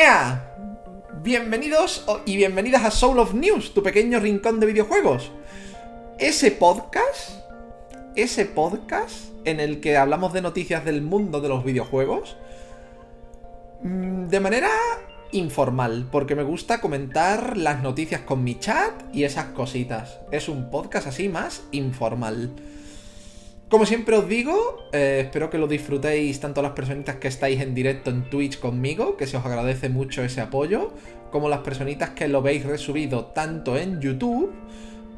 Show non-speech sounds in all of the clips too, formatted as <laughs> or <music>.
¡Ea! Bienvenidos y bienvenidas a Soul of News, tu pequeño rincón de videojuegos. Ese podcast, ese podcast en el que hablamos de noticias del mundo de los videojuegos, mm, de manera informal, porque me gusta comentar las noticias con mi chat y esas cositas. Es un podcast así más informal. Como siempre os digo, eh, espero que lo disfrutéis tanto las personitas que estáis en directo en Twitch conmigo, que se os agradece mucho ese apoyo, como las personitas que lo veis resubido tanto en YouTube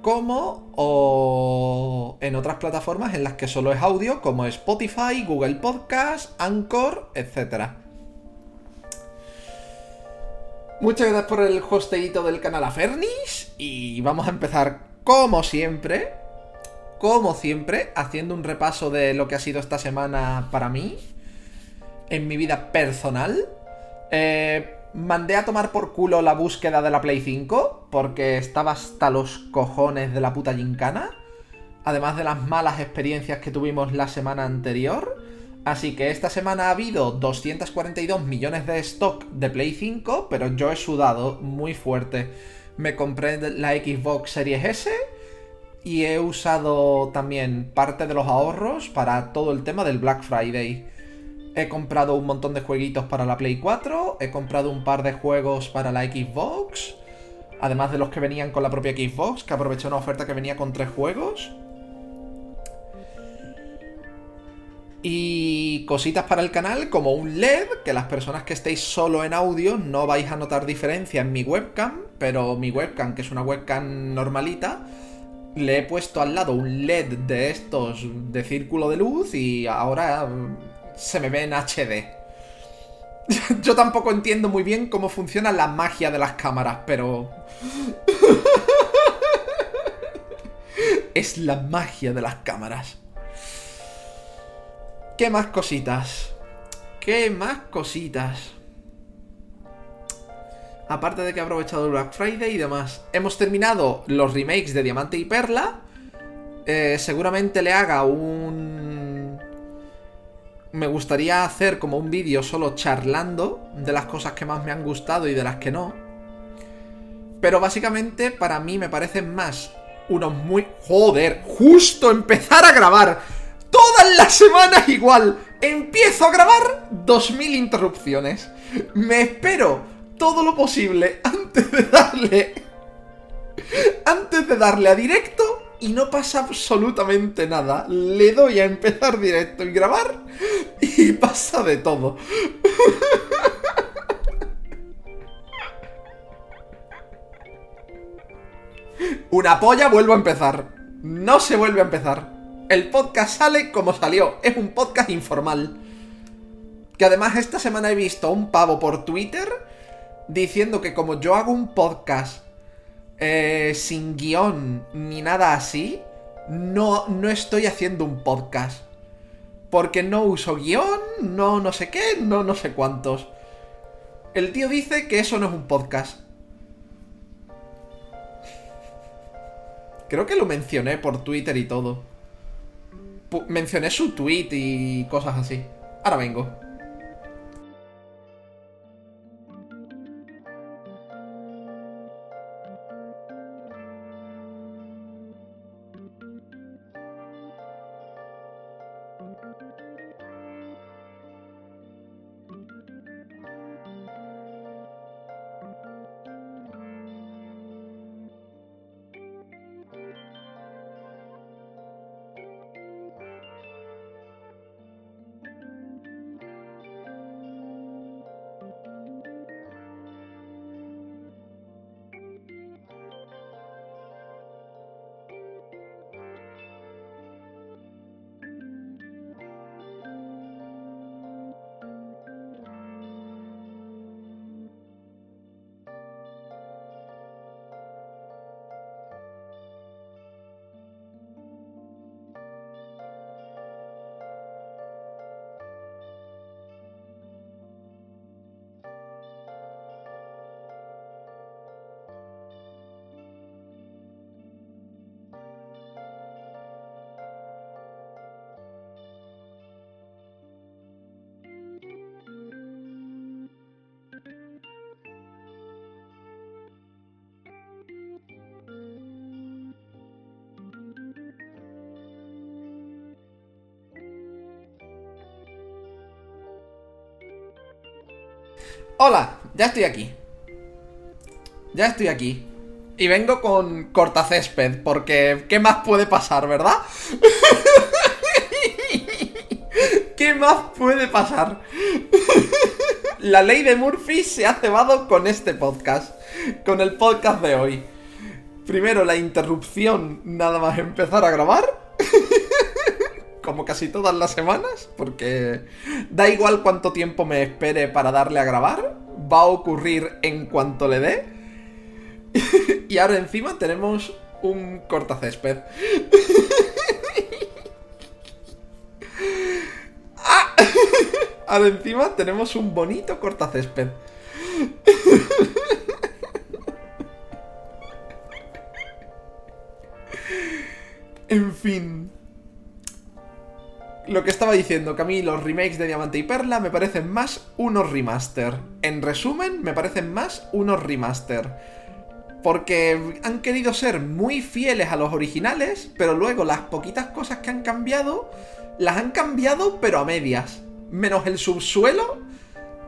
como en otras plataformas en las que solo es audio, como Spotify, Google Podcast, Anchor, etc. Muchas gracias por el hosteito del canal Afernis y vamos a empezar como siempre como siempre, haciendo un repaso de lo que ha sido esta semana para mí, en mi vida personal. Eh, mandé a tomar por culo la búsqueda de la Play 5, porque estaba hasta los cojones de la puta gincana. Además de las malas experiencias que tuvimos la semana anterior. Así que esta semana ha habido 242 millones de stock de Play 5, pero yo he sudado muy fuerte. Me compré la Xbox Series S y he usado también parte de los ahorros para todo el tema del Black Friday. He comprado un montón de jueguitos para la Play 4, he comprado un par de juegos para la Xbox, además de los que venían con la propia Xbox, que aproveché una oferta que venía con tres juegos. Y cositas para el canal como un LED, que las personas que estéis solo en audio no vais a notar diferencia en mi webcam, pero mi webcam, que es una webcam normalita, le he puesto al lado un LED de estos de círculo de luz y ahora mm, se me ve en HD. <laughs> Yo tampoco entiendo muy bien cómo funciona la magia de las cámaras, pero... <laughs> es la magia de las cámaras. ¿Qué más cositas? ¿Qué más cositas? Aparte de que ha aprovechado el Black Friday y demás. Hemos terminado los remakes de Diamante y Perla. Eh, seguramente le haga un... Me gustaría hacer como un vídeo solo charlando de las cosas que más me han gustado y de las que no. Pero básicamente para mí me parecen más unos muy... Joder, justo empezar a grabar. Todas las semanas igual. Empiezo a grabar 2000 interrupciones. Me espero todo lo posible antes de darle. Antes de darle a directo y no pasa absolutamente nada. Le doy a empezar directo y grabar y pasa de todo. Una polla, vuelvo a empezar. No se vuelve a empezar. El podcast sale como salió. Es un podcast informal. Que además esta semana he visto a un pavo por Twitter diciendo que como yo hago un podcast eh, sin guion ni nada así, no, no estoy haciendo un podcast. Porque no uso guion, no no sé qué, no no sé cuántos. El tío dice que eso no es un podcast. Creo que lo mencioné por Twitter y todo. mencioné su tweet y cosas así. Ahora vengo. Ya estoy aquí. Ya estoy aquí. Y vengo con cortacésped, porque ¿qué más puede pasar, verdad? <laughs> ¿Qué más puede pasar? La ley de Murphy se ha cebado con este podcast, con el podcast de hoy. Primero la interrupción nada más empezar a grabar. <laughs> Como casi todas las semanas, porque da igual cuánto tiempo me espere para darle a grabar, va a ocurrir en cuanto le dé. <laughs> y ahora encima tenemos un cortacésped. <laughs> ¡Ah! <laughs> Ahora encima tenemos un bonito cortacésped. en fin. Lo que estaba diciendo, que los remakes de Diamante y Perla me parecen más unos remaster. En resumen, me parecen más unos remaster. Porque han querido ser muy fieles a los originales, pero luego las poquitas cosas que han cambiado, las han cambiado pero a medias. Menos el subsuelo,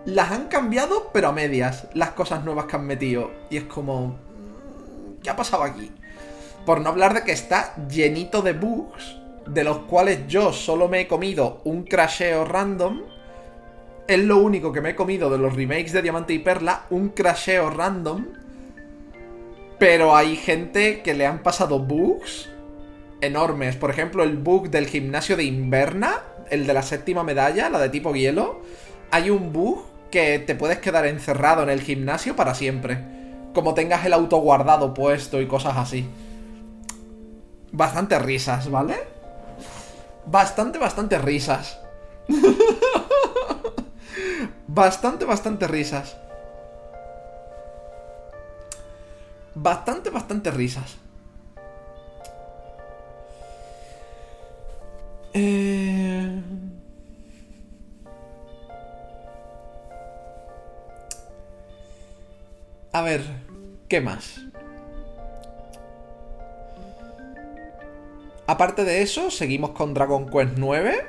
las han cambiado pero a medias. Las cosas nuevas que han metido. Y es como... mm, ¿Qué ha pasado aquí? Por no hablar de que está llenito de bugs, de los cuales yo solo me he comido un crasheo random. Es lo único que me he comido de los remakes de Diamante y Perla, un crasheo random. Pero hay gente que le han pasado bugs enormes. Por ejemplo, el bug del gimnasio de Inverna, el de la séptima medalla, la de tipo hielo. Hay un bug que te puedes quedar encerrado en el gimnasio para siempre. Como tengas el auto guardado puesto y cosas así. Bastante risas, ¿vale? Bastante, bastante risas. <laughs> bastante, bastante risas. Bastante, bastante risas. Eh... A ver, ¿qué más? Aparte de eso, seguimos con Dragon Quest 9.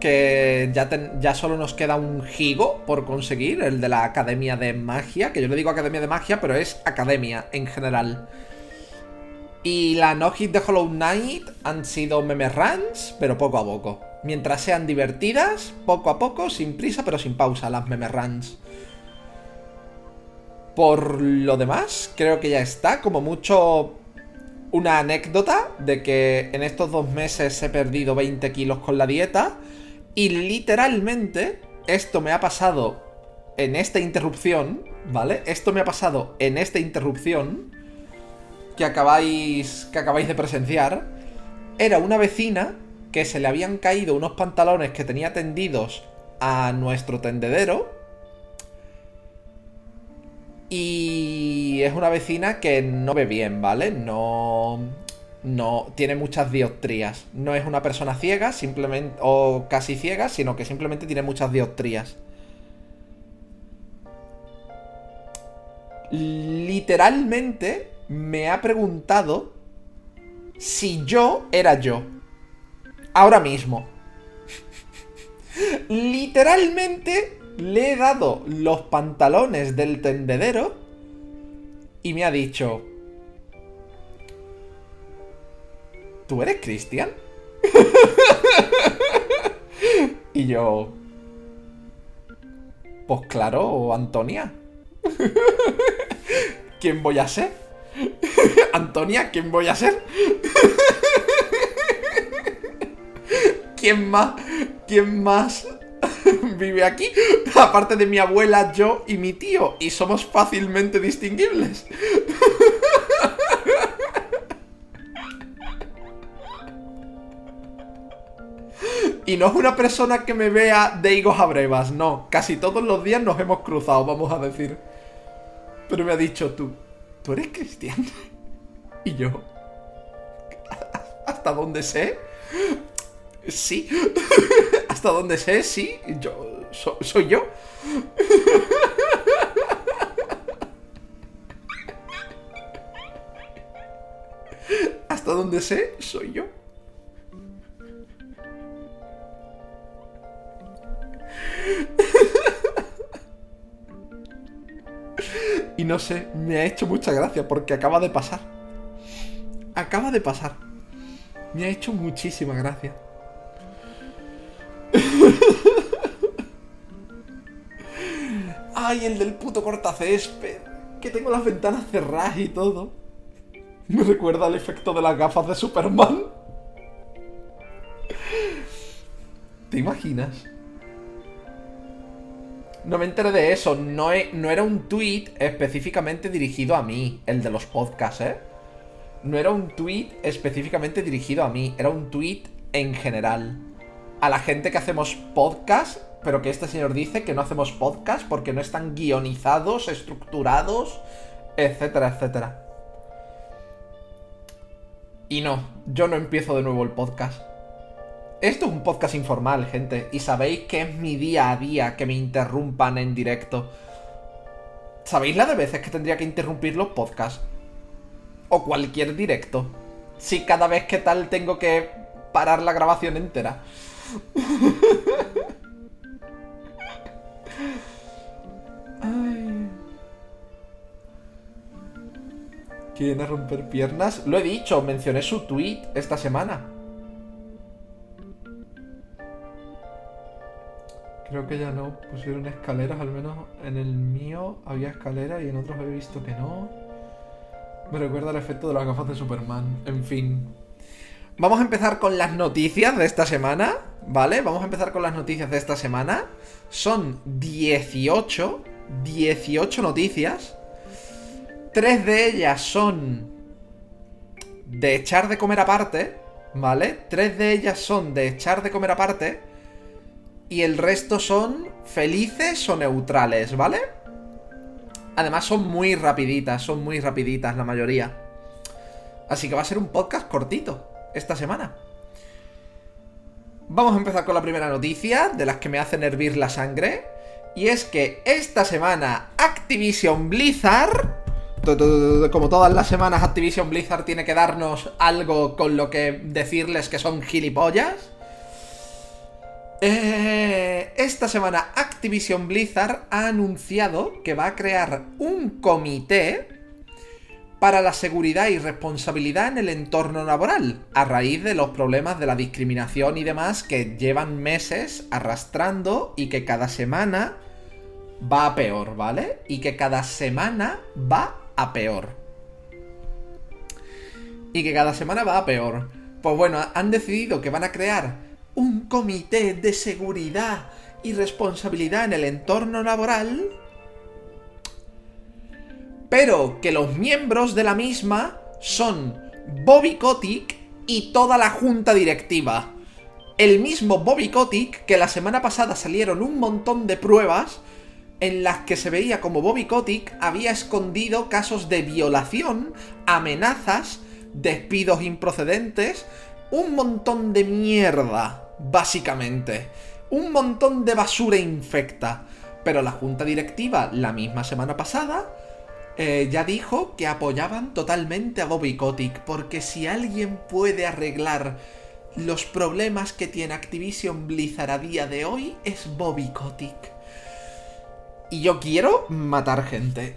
Que ya, ya solo nos queda un gigo por conseguir, el de la Academia de Magia. Que yo le digo Academia de Magia, pero es Academia en general. Y la no hit de Hollow Knight han sido meme runs, pero poco a poco. Mientras sean divertidas, poco a poco, sin prisa, pero sin pausa, las meme runs. Por lo demás, creo que ya está. Como mucho una anécdota de que en estos dos meses he perdido 20 kilos con la dieta. Y literalmente, esto me ha pasado en esta interrupción, ¿vale? Esto me ha pasado en esta interrupción que acabáis, que acabáis de presenciar. Era una vecina que se le habían caído unos pantalones que tenía tendidos a nuestro tendedero. Y es una vecina que no ve bien, ¿vale? No. No. Tiene muchas dioptrías. No es una persona ciega, simplemente. o casi ciega, sino que simplemente tiene muchas dioptrías. Literalmente me ha preguntado si yo era yo. Ahora mismo. <laughs> Literalmente le he dado los pantalones del tendedero y me ha dicho... ¿Tú eres Cristian? <laughs> y yo... Pues claro, Antonia. <laughs> ¿Quién voy a ser? <laughs> Antonia, ¿quién voy a ser? ¿Quién más? ¿Quién más <laughs> vive aquí? <laughs> Aparte de mi abuela, yo y mi tío. Y somos fácilmente distinguibles. <laughs> Y no es una persona que me vea de higos a brevas, no. Casi todos los días nos hemos cruzado, vamos a decir. Pero me ha dicho tú, ¿tú eres cristiano? Y yo, ¿hasta dónde sé? Sí. Hasta donde sé, sí. Yo. so- soy yo. Hasta donde sé, soy yo. Y no sé, me ha hecho mucha gracia porque acaba de pasar. Acaba de pasar. Me ha hecho muchísima gracia. Ay, el del puto cortacésped. Que tengo las ventanas cerradas y todo. Me recuerda al efecto de las gafas de Superman. ¿Te imaginas? No me enteré de eso. No, no era un tweet específicamente dirigido a mí, el de los podcasts, ¿eh? No era un tweet específicamente dirigido a mí, era un tweet en general. A la gente que hacemos podcast, pero que este señor dice que no hacemos podcast porque no están guionizados, estructurados, etcétera, etcétera. Y no, yo no empiezo de nuevo el podcast. Esto es un podcast informal, gente, y sabéis que es mi día a día que me interrumpan en directo. ¿Sabéis la de veces que tendría que interrumpir los podcasts? O cualquier directo. Si cada vez que tal tengo que parar la grabación entera. ¿Quieren romper piernas? Lo he dicho, mencioné su tweet esta semana. Creo que ya no pusieron escaleras, al menos en el mío había escaleras y en otros he visto que no. Me recuerda el efecto de las gafas de Superman. En fin. Vamos a empezar con las noticias de esta semana, ¿vale? Vamos a empezar con las noticias de esta semana. Son 18, 18 noticias. Tres de ellas son de echar de comer aparte, ¿vale? Tres de ellas son de echar de comer aparte y el resto son felices o neutrales, ¿vale? Además son muy rapiditas, son muy rapiditas la mayoría. Así que va a ser un podcast cortito esta semana. Vamos a empezar con la primera noticia, de las que me hacen hervir la sangre. Y es que esta semana Activision Blizzard, como todas las semanas Activision Blizzard tiene que darnos algo con lo que decirles que son gilipollas. Eh, esta semana Activision Blizzard ha anunciado que va a crear un comité para la seguridad y responsabilidad en el entorno laboral, a raíz de los problemas de la discriminación y demás que llevan meses arrastrando y que cada semana va a peor, ¿vale? Y que cada semana va a peor. Y que cada semana va a peor. Pues bueno, han decidido que van a crear un comité de seguridad y responsabilidad en el entorno laboral, pero que los miembros de la misma son Bobby Kotick y toda la junta directiva. El mismo Bobby Kotick que la semana pasada salieron un montón de pruebas en las que se veía como Bobby Kotick había escondido casos de violación, amenazas, despidos improcedentes, un montón de mierda básicamente. Un montón de basura infecta. Pero la junta directiva, la misma semana pasada, eh, ya dijo que apoyaban totalmente a Bobby Kotick, porque si alguien puede arreglar los problemas que tiene Activision Blizzard a día de hoy, es Bobby Kotick. Y yo quiero matar gente.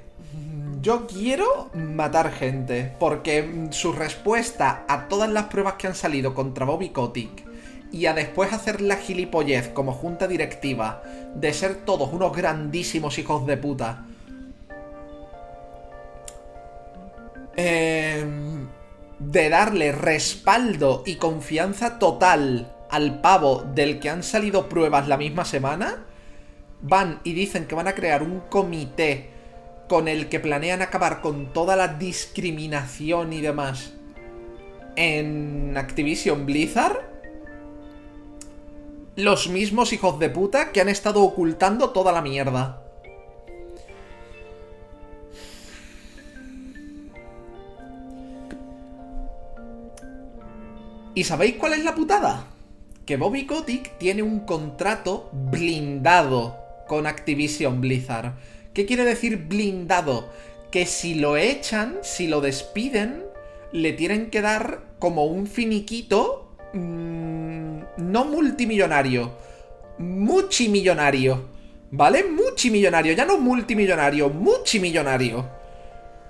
Yo quiero matar gente, porque su respuesta a todas las pruebas que han salido contra Bobby Kotick y a después hacer la gilipollez como junta directiva de ser todos unos grandísimos hijos de puta. Em, de darle respaldo y confianza total al pavo del que han salido pruebas la misma semana, van y dicen que van a crear un comité con el que planean acabar con toda la discriminación y demás en Activision Blizzard los mismos hijos de puta que han estado ocultando toda la mierda. ¿Y sabéis cuál es la putada? Que Bobby Kotick tiene un contrato blindado con Activision Blizzard. ¿Qué quiere decir blindado? Que si lo echan, si lo despiden, le tienen que dar como un finiquito mm, no multimillonario, muchimillonario, ¿Vale? Multimillonario, ya no multimillonario, multimillonario.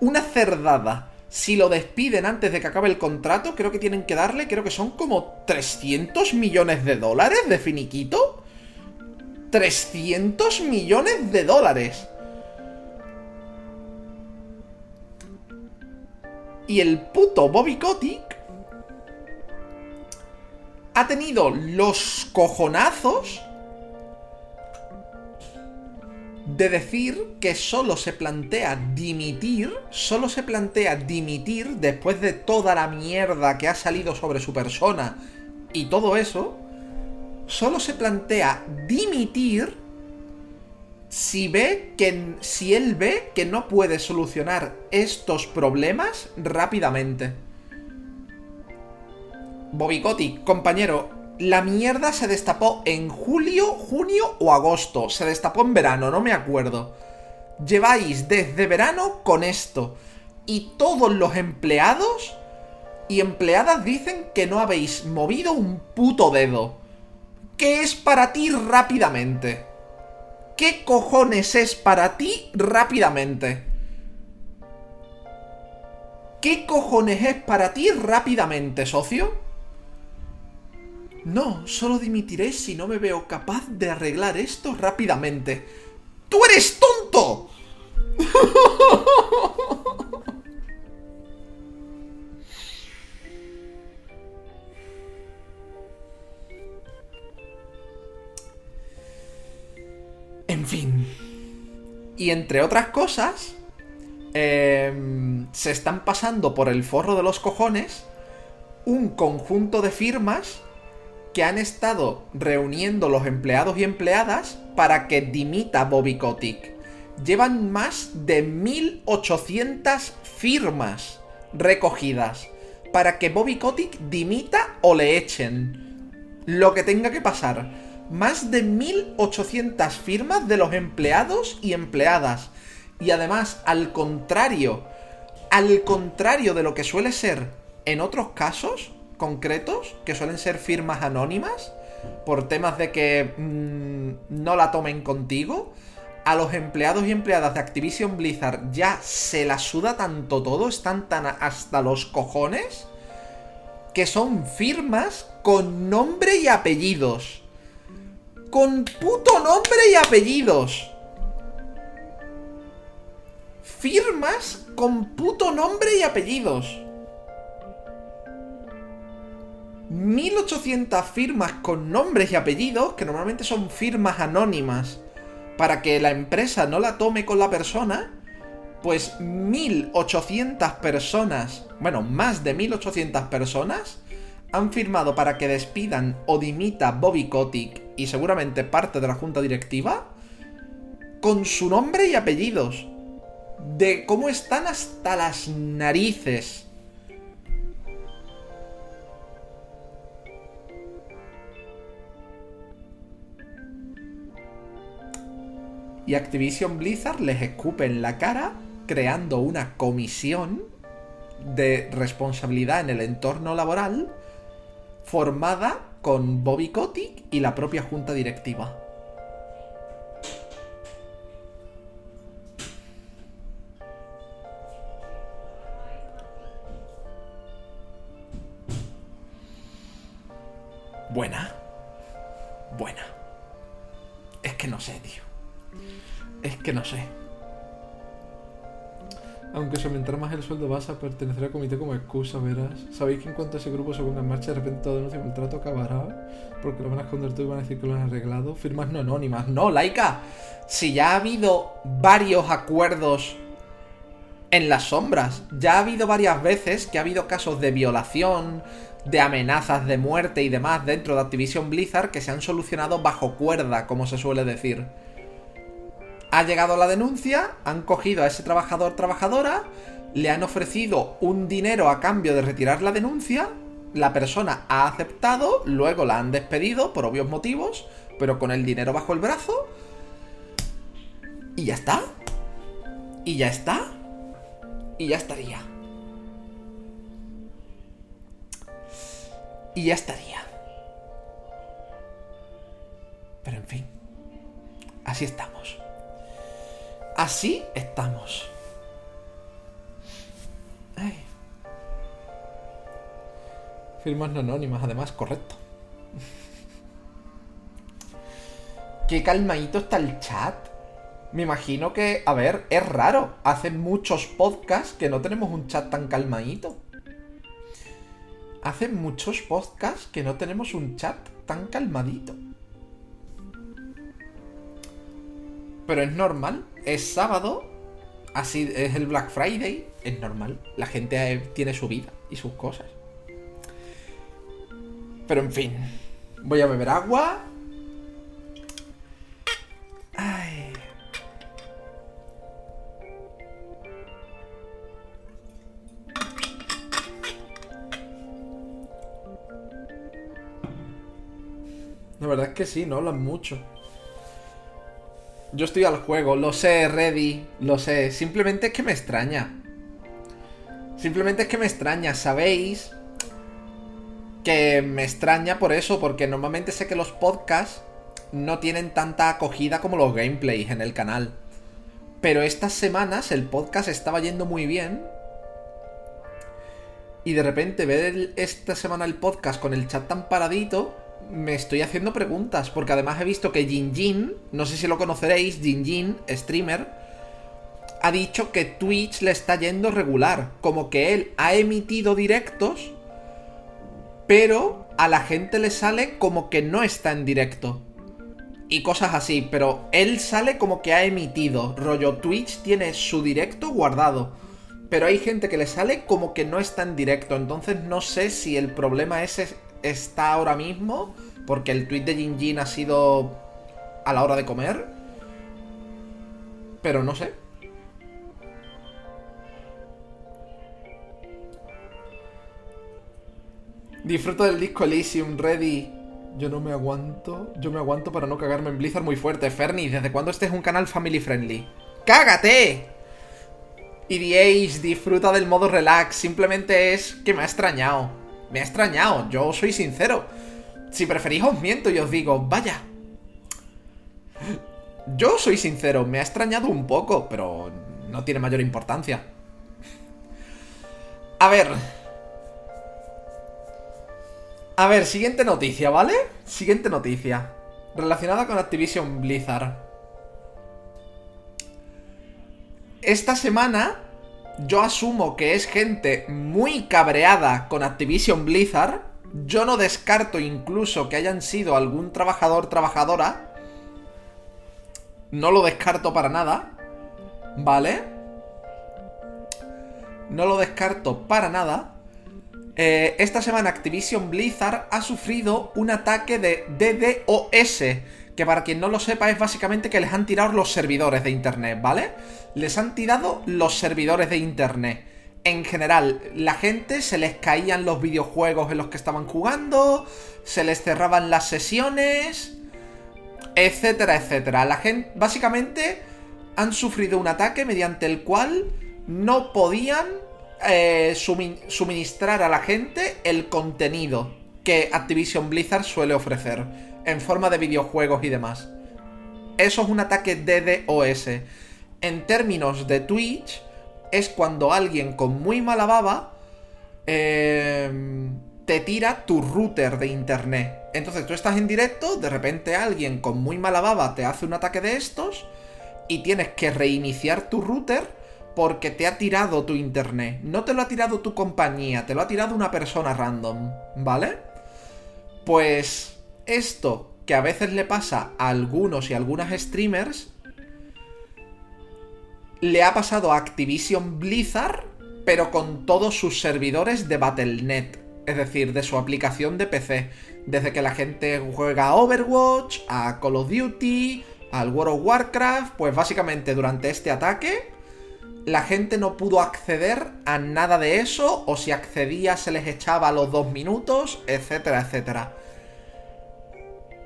Una cerdada. Si lo despiden antes de que acabe el contrato, creo que tienen que darle, creo que son como 300 millones de dólares de finiquito. 300 millones de dólares. Y el puto Bobby Kotick ha tenido los cojonazos de decir que solo se plantea dimitir, solo se plantea dimitir después de toda la mierda que ha salido sobre su persona y todo eso, solo se plantea dimitir si ve que si él ve que no puede solucionar estos problemas rápidamente. Bobicotti, compañero, la mierda se destapó en julio, junio o agosto. Se destapó en verano, no me acuerdo. Lleváis desde verano con esto. Y todos los empleados y empleadas dicen que no habéis movido un puto dedo. ¿Qué es para ti rápidamente? ¿Qué cojones es para ti rápidamente? ¿Qué cojones es para ti rápidamente, socio? No, solo dimitiré si no me veo capaz de arreglar esto rápidamente. ¡Tú eres tonto! <laughs> En fin. Y entre otras cosas, em, se están pasando por el forro de los cojones un conjunto de firmas que han estado reuniendo los empleados y empleadas para que dimita Bobby Kotick. Llevan más de 1800 firmas recogidas para que Bobby Kotick dimita o le echen. Lo que tenga que pasar. Más de 1800 firmas de los empleados y empleadas. Y además, al contrario, al contrario de lo que suele ser en otros casos, concretos, que suelen ser firmas anónimas, por temas de que mm, no la tomen contigo, a los empleados y empleadas de Activision Blizzard ya se la suda tanto todo, están tan hasta los cojones, que son firmas con nombre y apellidos. Con puto nombre y apellidos. Firmas con puto nombre y apellidos. 1800 firmas con nombres y apellidos, que normalmente son firmas anónimas, para que la empresa no la tome con la persona, pues 1800 personas, bueno, más de 1800 personas, han firmado para que despidan o dimita Bobby Kotick y seguramente parte de la junta directiva con su nombre y apellidos. De cómo están hasta las narices y Activision Blizzard les escupe en la cara creando una comisión de responsabilidad en el entorno laboral formada con Bobby Kotick y la propia junta directiva. Buena. Buena. Es que no sé, tío. Es que no sé. Aunque se aumentará más el sueldo, vas a pertenecer al comité como excusa, verás. Sabéis que en cuanto ese grupo se ponga en marcha, de repente todo denuncia el trato acabará. Porque lo van a esconder todo y van a decir que lo han arreglado. Firmas no anónimas. No, Laika. Si ya ha habido varios acuerdos en las sombras. Ya ha habido varias veces que ha habido casos de violación, de amenazas de muerte y demás dentro de Activision Blizzard que se han solucionado bajo cuerda, como se suele decir ha llegado la denuncia, han cogido a ese trabajador trabajadora, le han ofrecido un dinero a cambio de retirar la denuncia, la persona ha aceptado, luego la han despedido por obvios motivos, pero con el dinero bajo el brazo. Y ya está. Y ya está. Y ya estaría. Y ya estaría. Pero en fin. Así estamos. Así estamos. Ay. Firmas no anónimas, además, correcto. <laughs> Qué calmadito está el chat. Me imagino que, a ver, es raro. Hace muchos podcasts que no tenemos un chat tan calmadito. Hace muchos podcasts que no tenemos un chat tan calmadito. Pero es normal. Es sábado. Así es el Black Friday. Es normal. La gente tiene su vida y sus cosas. Pero en fin. Voy a beber agua. Ay. La verdad es que sí, no hablan mucho. Yo estoy al juego, lo sé, ready, lo sé. Simplemente es que me extraña. Simplemente es que me extraña, ¿sabéis? Que me extraña por eso, porque normalmente sé que los podcasts no tienen tanta acogida como los gameplays en el canal. Pero estas semanas el podcast estaba yendo muy bien. Y de repente ver esta semana el podcast con el chat tan paradito, me estoy haciendo preguntas. Porque además he visto que Jin Jin, no sé si lo conoceréis, Jin Jin, streamer, ha dicho que Twitch le está yendo regular. Como que él ha emitido directos, pero a la gente le sale como que no está en directo. Y cosas así, pero él sale como que ha emitido. Rollo Twitch tiene su directo guardado. Pero hay gente que le sale como que no está en directo. Entonces no sé si el problema ese está ahora mismo. Porque el tweet de Jin Jin ha sido a la hora de comer. Pero no sé. Disfruto del disco Elysium Ready. Yo no me aguanto. Yo me aguanto para no cagarme en Blizzard muy fuerte. Fernie, ¿desde cuándo este es un canal family friendly? ¡Cágate! Y diréis, disfruta del modo relax. Simplemente es que me ha extrañado. Me ha extrañado, yo soy sincero. Si preferís os miento y os digo, vaya. Yo soy sincero, me ha extrañado un poco, pero no tiene mayor importancia. A ver. A ver, siguiente noticia, ¿vale? Siguiente noticia. Relacionada con Activision Blizzard. Esta semana yo asumo que es gente muy cabreada con Activision Blizzard. Yo no descarto incluso que hayan sido algún trabajador trabajadora. No lo descarto para nada. ¿Vale? No lo descarto para nada. Eh, esta semana Activision Blizzard ha sufrido un ataque de DDoS. Que para quien no lo sepa es básicamente que les han tirado los servidores de internet, ¿vale? Les han tirado los servidores de internet. En general, la gente se les caían los videojuegos en los que estaban jugando, se les cerraban las sesiones, etcétera, etcétera. La gente, básicamente, han sufrido un ataque mediante el cual no podían eh, sumi- suministrar a la gente el contenido que Activision Blizzard suele ofrecer en forma de videojuegos y demás. Eso es un ataque DDoS. En términos de Twitch, es cuando alguien con muy mala baba eh, te tira tu router de internet. Entonces tú estás en directo, de repente alguien con muy mala baba te hace un ataque de estos y tienes que reiniciar tu router porque te ha tirado tu internet. No te lo ha tirado tu compañía, te lo ha tirado una persona random, ¿vale? Pues esto que a veces le pasa a algunos y algunas streamers, le ha pasado a Activision Blizzard, pero con todos sus servidores de Battle.net, es decir, de su aplicación de PC. Desde que la gente juega a Overwatch, a Call of Duty, al World of Warcraft, pues básicamente durante este ataque la gente no pudo acceder a nada de eso, o si accedía se les echaba a los dos minutos, etcétera, etcétera.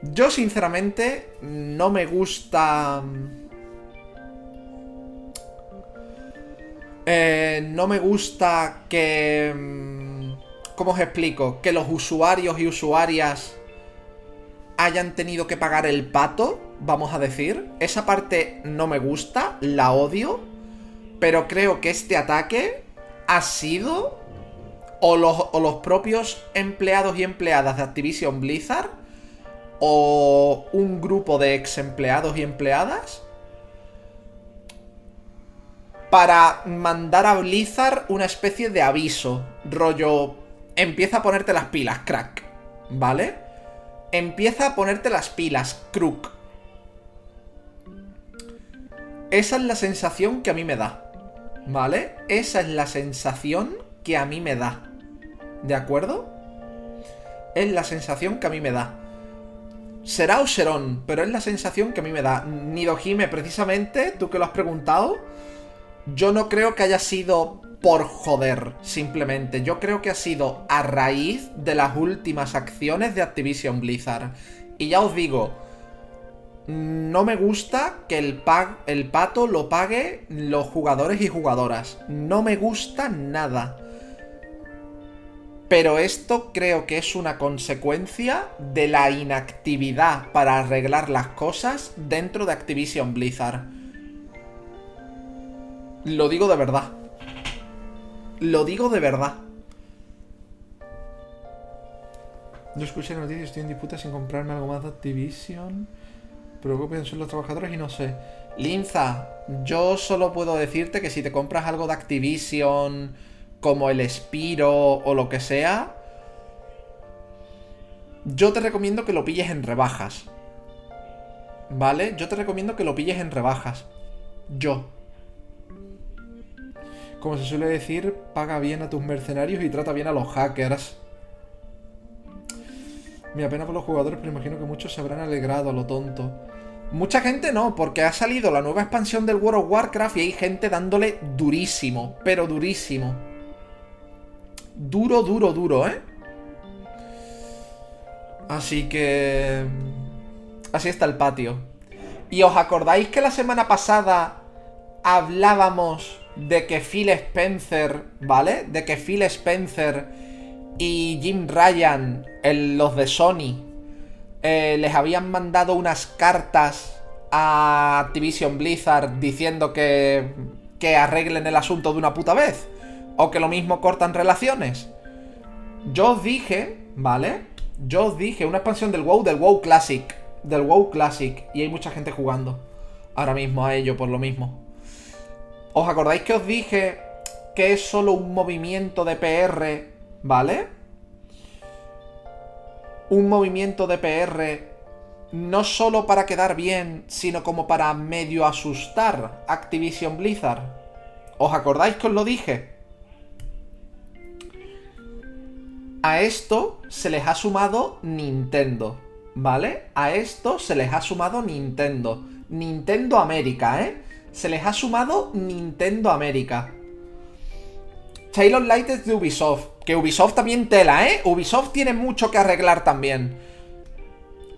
Yo sinceramente no me gusta... Eh, no me gusta que... mm, ¿Cómo os explico? Que los usuarios y usuarias hayan tenido que pagar el pato vamos a decir. Esa parte no me gusta, la odio. Pero creo que este ataque ha sido o los, o los propios empleados y empleadas de Activision Blizzard o un grupo de ex empleados y empleadas para mandar a Blizzard una especie de aviso, rollo, empieza a ponerte las pilas, crack, ¿vale? Empieza a ponerte las pilas, crook. Esa es la sensación que a mí me da, ¿vale? Esa es la sensación que a mí me da, ¿de acuerdo? Es la sensación que a mí me da. Será o serón, pero es la sensación que a mí me da. Nidohime, precisamente, tú que lo has preguntado, yo no creo que haya sido por joder, simplemente. Yo creo que ha sido a raíz de las últimas acciones de Activision Blizzard. Y ya os digo, no me gusta que el, pato lo pague los jugadores y jugadoras. No me gusta nada. Pero esto creo que es una consecuencia de la inactividad para arreglar las cosas dentro de Activision Blizzard. Lo digo de verdad. Lo digo de verdad. Yo escuché la noticia y estoy en disputa sin comprarme algo más de Activision. Pero ¿qué piensan los trabajadores? Y no sé. Linza, yo solo puedo decirte que si te compras algo de Activision, como el Spiro o lo que sea, yo te recomiendo que lo pilles en rebajas. ¿Vale? Yo te recomiendo que lo pilles en rebajas. Yo. Como se suele decir, paga bien a tus mercenarios y trata bien a los hackers. Me apena por los jugadores, pero imagino que muchos se habrán alegrado a lo tonto. Mucha gente no, porque ha salido la nueva expansión del World of Warcraft y hay gente dándole durísimo, pero durísimo. Duro, duro, duro, ¿eh? Así que... Así está el patio. ¿Y os acordáis que la semana pasada hablábamos de que Phil Spencer, ¿vale? De que Phil Spencer y Jim Ryan, los de Sony, eh, les habían mandado unas cartas a Activision Blizzard diciendo que, que arreglen el asunto de una puta vez. O que lo mismo cortan relaciones. Yo os dije, ¿vale? Yo os dije una expansión del WoW, del WoW Classic. Del WoW Classic. Y hay mucha gente jugando. Ahora mismo a ello, por lo mismo. ¿Os acordáis que os dije que es solo un movimiento de PR, ¿vale? Un movimiento de PR no solo para quedar bien, sino como para medio asustar Activision Blizzard. ¿Os acordáis que os lo dije? A esto se les ha sumado Nintendo, ¿vale? A esto se les ha sumado Nintendo. Nintendo América, ¿eh? Se les ha sumado Nintendo América. Child Light es de Ubisoft. Que Ubisoft también tela, ¿eh? Ubisoft tiene mucho que arreglar también.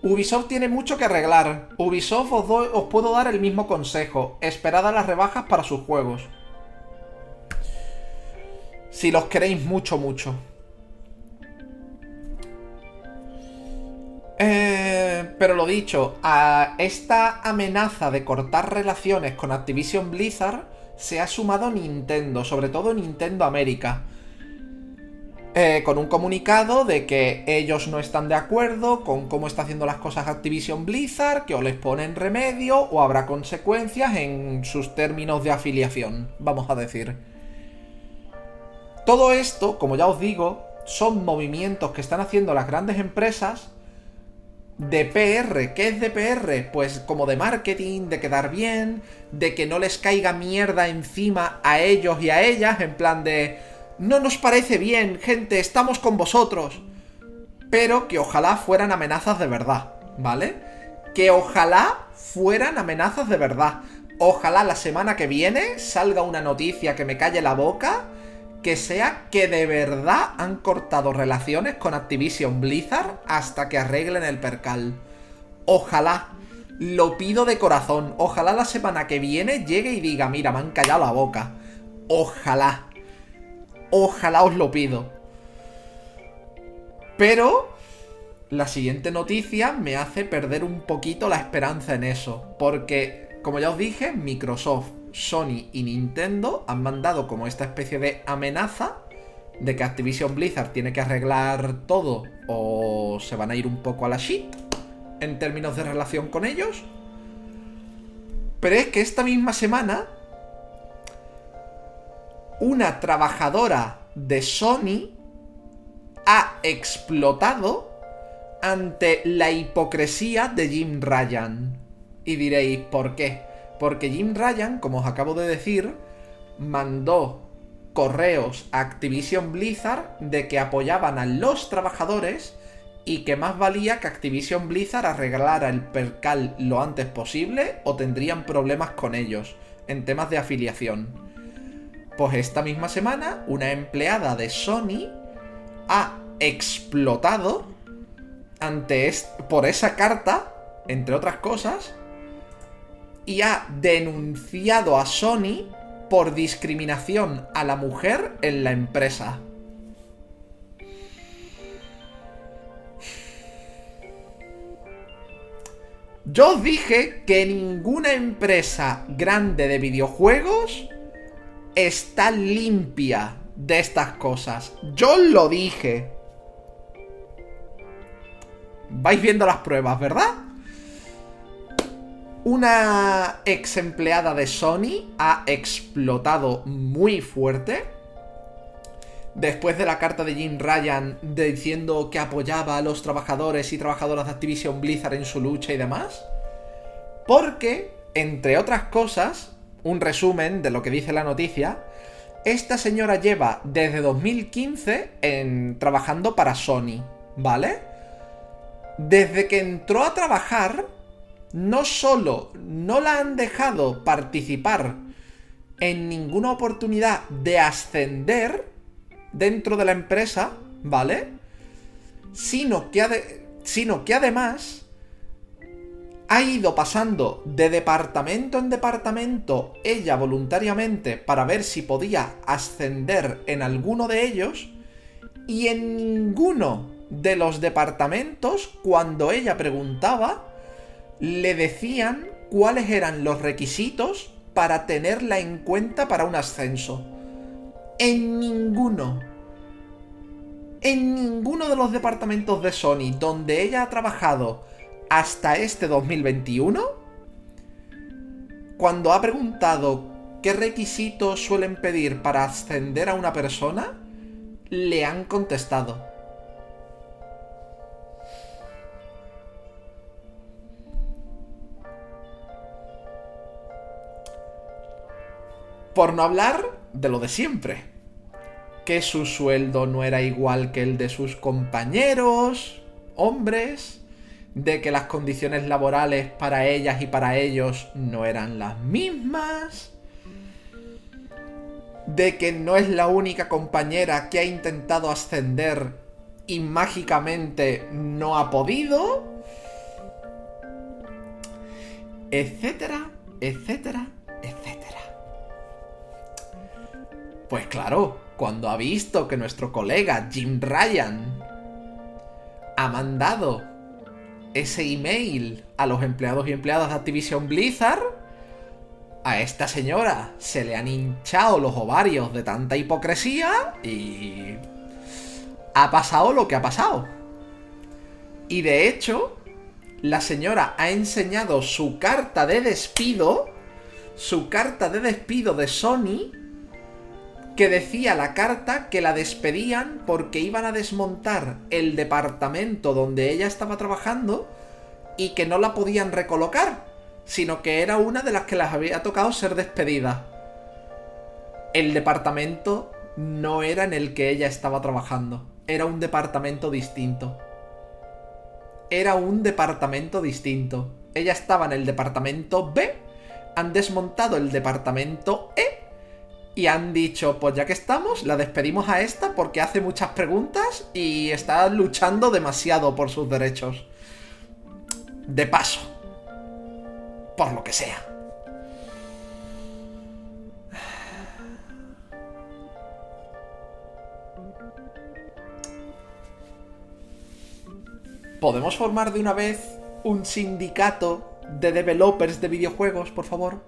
Ubisoft tiene mucho que arreglar. Ubisoft os, os puedo dar el mismo consejo. Esperad a las rebajas para sus juegos. Si los queréis mucho, mucho. Eh, pero lo dicho, a esta amenaza de cortar relaciones con Activision Blizzard se ha sumado Nintendo, sobre todo Nintendo América. Eh, con un comunicado de que ellos no están de acuerdo con cómo está haciendo las cosas Activision Blizzard, que o les ponen remedio o habrá consecuencias en sus términos de afiliación, vamos a decir. Todo esto, como ya os digo, son movimientos que están haciendo las grandes empresas de PR. ¿Qué es de? Pues como de marketing, de quedar bien, de que no les caiga mierda encima a ellos y a ellas, en plan de... No nos parece bien, gente, estamos con vosotros. Pero que ojalá fueran amenazas de verdad, ¿vale? Que ojalá fueran amenazas de verdad. Ojalá la semana que viene salga una noticia que me calle la boca que sea que de verdad han cortado relaciones con Activision Blizzard hasta que arreglen el percal. Ojalá. Lo pido de corazón. Ojalá la semana que viene llegue y diga, mira, me han callado la boca. Ojalá. Ojalá os lo pido. Pero la siguiente noticia me hace perder un poquito la esperanza en eso. Porque, como ya os dije, Microsoft, Sony y Nintendo han mandado como esta especie de amenaza de que Activision Blizzard tiene que arreglar todo o se van a ir un poco a la shit en términos de relación con ellos. Pero es que esta misma semana una trabajadora de Sony ha explotado ante la hipocresía de Jim Ryan. Y diréis, ¿por qué? Porque Jim Ryan, como os acabo de decir, mandó correos a Activision Blizzard de que apoyaban a los trabajadores y que más valía que Activision Blizzard arreglara el percal lo antes posible o tendrían problemas con ellos en temas de afiliación. Pues esta misma semana, una empleada de Sony ha explotado ante por esa carta, entre otras cosas, y ha denunciado a Sony por discriminación a la mujer en la empresa. Yo os dije que ninguna empresa grande de videojuegos está limpia de estas cosas. Yo lo dije. Vais viendo las pruebas, ¿verdad? Una ex empleada de Sony ha explotado muy fuerte. Después de la carta de Jim Ryan diciendo que apoyaba a los trabajadores y trabajadoras de Activision Blizzard en su lucha y demás. Porque, entre otras cosas, un resumen de lo que dice la noticia. Esta señora lleva desde 2015 en, trabajando para Sony, ¿vale? Desde que entró a trabajar, no solo no la han dejado participar en ninguna oportunidad de ascender dentro de la empresa, ¿vale? Sino que, sino que además ha ido pasando de departamento en departamento ella voluntariamente para ver si podía ascender en alguno de ellos y en ninguno de los departamentos cuando ella preguntaba le decían cuáles eran los requisitos para tenerla en cuenta para un ascenso. En ninguno. En ninguno de los departamentos de Sony donde ella ha trabajado hasta este 2021, cuando ha preguntado qué requisitos suelen pedir para ascender a una persona, le han contestado. Por no hablar de lo de siempre. Que su sueldo no era igual que el de sus compañeros, hombres de que las condiciones laborales para ellas y para ellos no eran las mismas, de que no es la única compañera que ha intentado ascender y mágicamente no ha podido, etcétera, etcétera. Pues claro, cuando ha visto que nuestro colega Jim Ryan ha mandado ese email a los empleados y empleadas de Activision Blizzard, a esta señora se le han hinchado los ovarios de tanta hipocresía y ha pasado lo que ha pasado. Y de hecho, la señora ha enseñado su carta de despido, su carta de despido de Sony, que decía la carta que la despedían porque iban a desmontar el departamento donde ella estaba trabajando y que no la podían recolocar, sino que era una de las que les había tocado ser despedida. El departamento no era en el que ella estaba trabajando, era un departamento distinto. Era un departamento distinto. Ella estaba en el departamento B, han desmontado el departamento E y han dicho, pues ya que estamos, la despedimos a esta porque hace muchas preguntas y está luchando demasiado por sus derechos. De paso. Por lo que sea. ¿Podemos formar de una vez un sindicato de developers de videojuegos, por favor?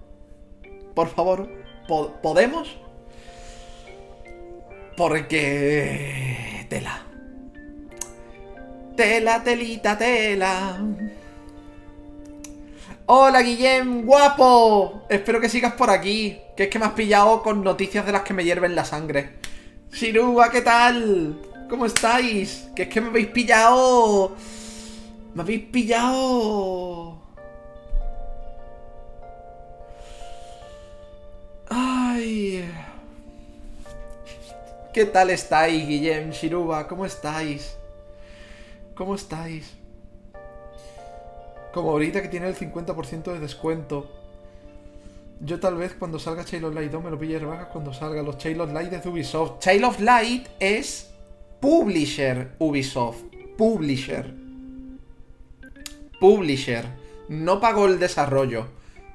Por favor, ¿po- ¿podemos? Porque... Tela. Tela, telita, tela. Hola Guillem, guapo. Espero que sigas por aquí. Que es que me has pillado con noticias de las que me hierven la sangre. Shiruba, ¿qué tal? ¿Cómo estáis? Que es que me habéis pillado. Me habéis pillado. Ay. ¿Qué tal estáis, Guillem, Shiruba? ¿Cómo estáis? ¿Cómo estáis? Como ahorita que tiene el 50% de descuento. Yo tal vez cuando salga Child of Light 2 me lo pille rebajas cuando salga los Child of Light de Ubisoft. Child of Light es publisher Ubisoft. Publisher. Publisher. No pagó el desarrollo.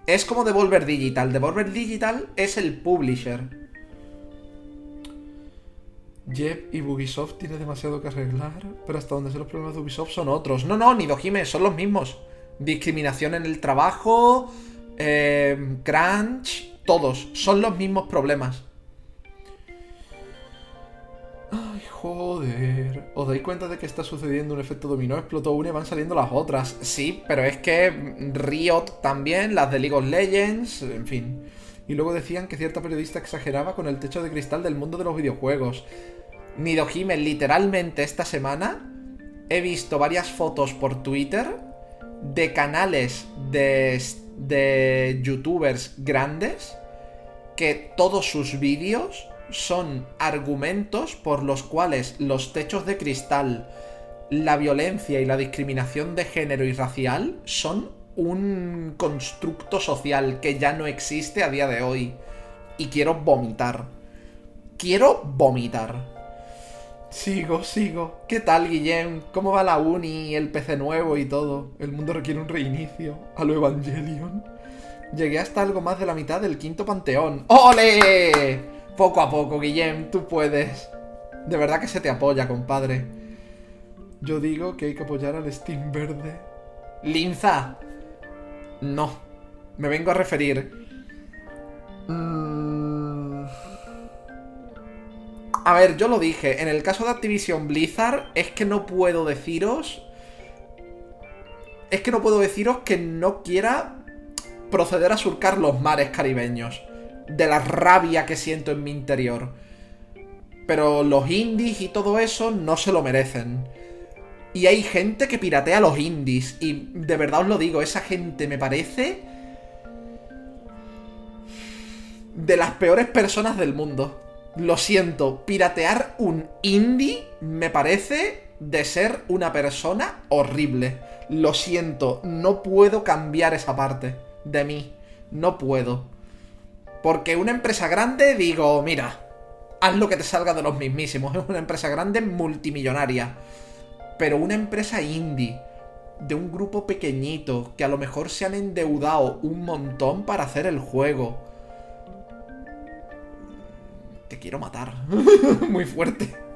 Es como Devolver Digital. Devolver Digital es el publisher. Jeb y Ubisoft tiene demasiado que arreglar, pero hasta donde sé los problemas de Ubisoft son otros. No, no, ni Dojime, son los mismos. Discriminación en el trabajo, eh, crunch, todos. Son los mismos problemas. Ay, joder. ¿Os dais cuenta de que está sucediendo un efecto dominó? Explotó una y van saliendo las otras. Sí, pero es que Riot también, las de League of Legends, en fin. Y luego decían que cierta periodista exageraba con el techo de cristal del mundo de los videojuegos. Nidojime, literalmente esta semana he visto varias fotos por Twitter de canales de, de youtubers grandes que todos sus vídeos son argumentos por los cuales los techos de cristal, la violencia y la discriminación de género y racial son un constructo social que ya no existe a día de hoy. Y quiero vomitar. Quiero vomitar. Sigo, sigo. ¿Qué tal, Guillem? ¿Cómo va la uni, el PC nuevo y todo? El mundo requiere un reinicio. A lo Evangelion. Llegué hasta algo más de la mitad del quinto panteón. ¡Ole! Poco a poco, Guillem, tú puedes. De verdad que se te apoya, compadre. Yo digo que hay que apoyar al Steam Verde. Linza. No. Me vengo a referir. Mm. A ver, yo lo dije. En el caso de Activision Blizzard, es que no puedo deciros. Es que no puedo deciros que no quiera proceder a surcar los mares caribeños. De la rabia que siento en mi interior. Pero los indies y todo eso no se lo merecen. Y hay gente que piratea los indies. Y de verdad os lo digo, esa gente me parece. De las peores personas del mundo. Lo siento, piratear un indie me parece de ser una persona horrible. Lo siento, no puedo cambiar esa parte de mí. No puedo. Porque una empresa grande, digo, mira, haz lo que te salga de los mismísimos. <laughs> Es una empresa grande multimillonaria. Pero una empresa indie, de un grupo pequeñito, que a lo mejor se han endeudado un montón para hacer el juego. Te quiero matar. <laughs> Muy fuerte.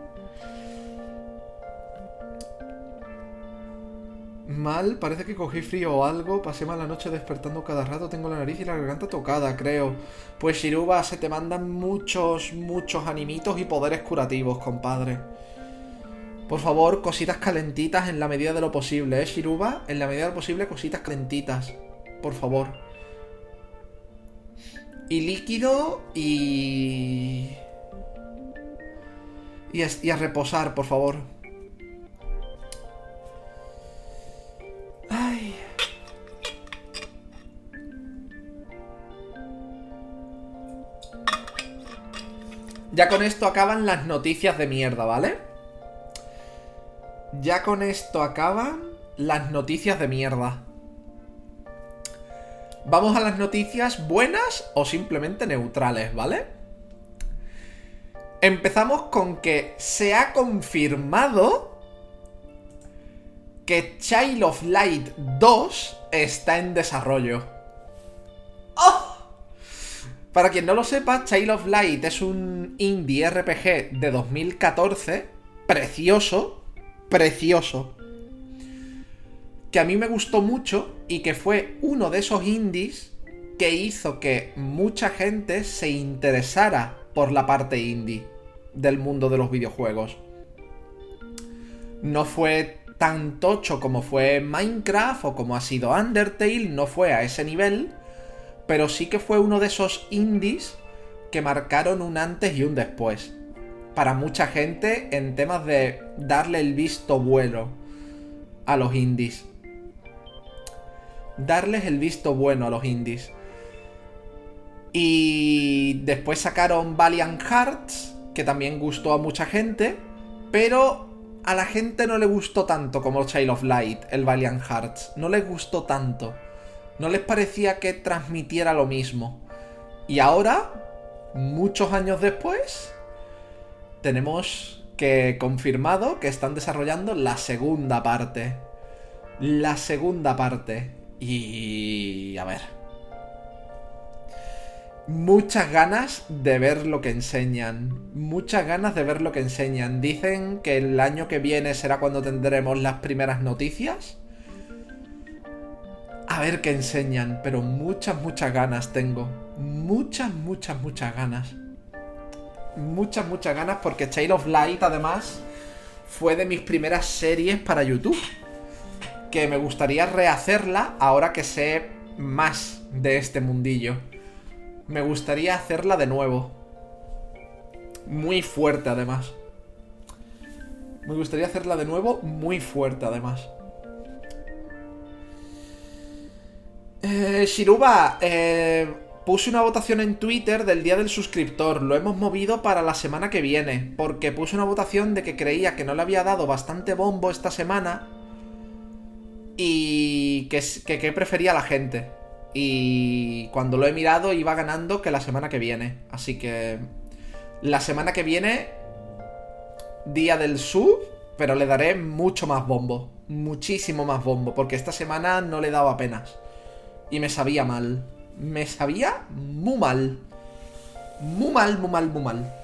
Mal, parece que cogí frío o algo, pasé mala noche despertando cada rato, tengo la nariz y la garganta tocada, creo. Pues Shiruba, se te mandan muchos, muchos animitos y poderes curativos, compadre. Por favor, cositas calentitas en la medida de lo posible, ¿eh, Shiruba? En la medida de lo posible, cositas calentitas. Por favor. Y líquido y... Y a, reposar, por favor. Ay. Ya con esto acaban las noticias de mierda, ¿vale? Ya con esto acaban las noticias de mierda. Vamos a las noticias buenas o simplemente neutrales, ¿vale? Empezamos con que se ha confirmado que Child of Light 2 está en desarrollo. ¡Oh! Para quien no lo sepa, Child of Light es un indie RPG de 2014, precioso, precioso. que a mí me gustó mucho y que fue uno de esos indies que hizo que mucha gente se interesara por la parte indie del mundo de los videojuegos. No fue tan tocho como fue Minecraft o como ha sido Undertale, no fue a ese nivel, pero sí que fue uno de esos indies que marcaron un antes y un después. Para mucha gente en temas de darle el visto bueno a los indies. Darles el visto bueno a los indies. Y después sacaron Valiant Hearts, que también gustó a mucha gente, pero a la gente no le gustó tanto como Child of Light, el Valiant Hearts. No les gustó tanto. No les parecía que transmitiera lo mismo. Y ahora, muchos años después, tenemos que confirmado que están desarrollando la segunda parte. La segunda parte. Y... a ver. Muchas ganas de ver lo que enseñan. Muchas ganas de ver lo que enseñan. Dicen que el año que viene será cuando tendremos las primeras noticias. A ver qué enseñan, pero muchas, muchas ganas tengo. Muchas, muchas, muchas ganas. Muchas, muchas ganas porque Child of Light además fue de mis primeras series para YouTube. Que me gustaría rehacerla ahora que sé más de este mundillo. Me gustaría hacerla de nuevo. Muy fuerte además. Me gustaría hacerla de nuevo muy fuerte además. Eh, Shiruba, eh, puse una votación en Twitter del día del suscriptor. Lo hemos movido para la semana que viene. Porque puse una votación de que creía que no le había dado bastante bombo esta semana. Y que, que, que prefería la gente. Y cuando lo he mirado iba ganando que la semana que viene. Así que la semana que viene, día del sub, pero le daré mucho más bombo. Muchísimo más bombo. Porque esta semana no le he dado apenas. Y me sabía mal. Me sabía muy mal. Muy mal, muy mal, muy mal.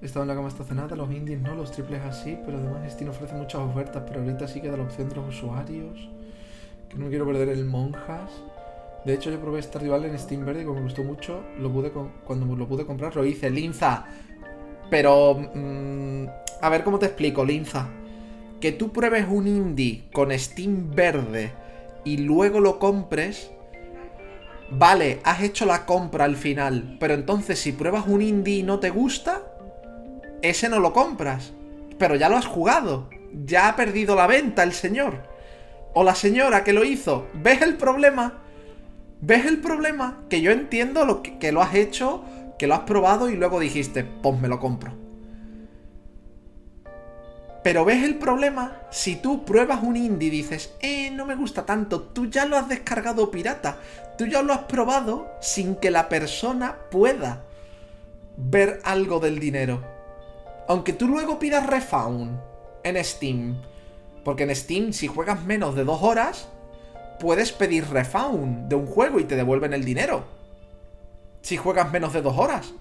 Estaba en la cama estacionada, los indies no, los triples así, pero además Steam ofrece muchas ofertas, pero ahorita sí queda la opción de los usuarios. Que no quiero perder el Monjas. De hecho, yo probé Stardew Valley en Steam Verde y como me gustó mucho, lo pude cuando lo pude comprar lo hice. Linza, pero... Mmm, a ver cómo te explico, Linza. Que tú pruebes un indie con Steam verde y luego lo compres... Vale, has hecho la compra al final, pero entonces si pruebas un indie y no te gusta, ese no lo compras. Pero ya lo has jugado. Ya ha perdido la venta el señor. O la señora que lo hizo. ¿Ves el problema? ¿Ves el problema? Que yo entiendo lo que, que lo has hecho que lo has probado y luego dijiste, pues me lo compro. Pero ves el problema, si tú pruebas un indie y dices, eh, no me gusta tanto, tú ya lo has descargado pirata, tú ya lo has probado sin que la persona pueda ver algo del dinero. Aunque tú luego pidas refund en Steam, porque en Steam si juegas menos de dos horas, puedes pedir refund de un juego y te devuelven el dinero si juegas menos de dos horas.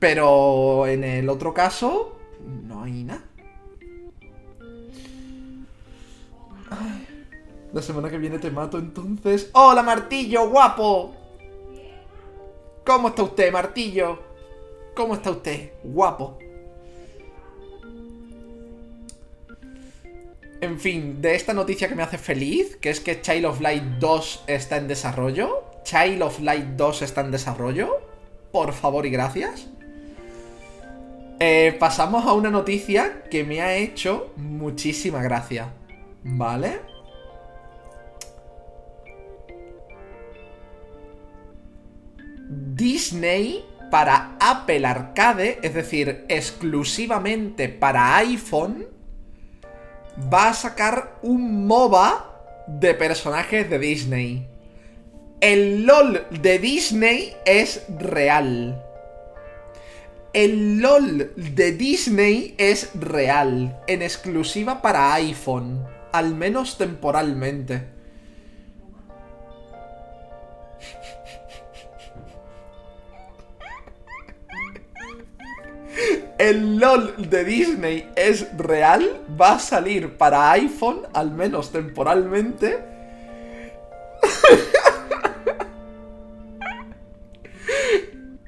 Pero en el otro caso, no hay nada. la semana que viene te mato entonces. ¡Hola, Martillo, guapo! ¿Cómo está usted, Martillo? ¿Cómo está usted, guapo? En fin, de esta noticia que me hace feliz, que es que Child of Light 2 está en desarrollo, Child of Light 2 está en desarrollo. Por favor y gracias. Eh, pasamos a una noticia que me ha hecho muchísima gracia. ¿Vale? Disney para Apple Arcade, es decir, exclusivamente para iPhone, va a sacar un MOBA de personajes de Disney el LOL de Disney es real. El LOL de Disney es real, en exclusiva para iPhone, al menos temporalmente. El LOL de Disney es real, va a salir para iPhone, al menos temporalmente.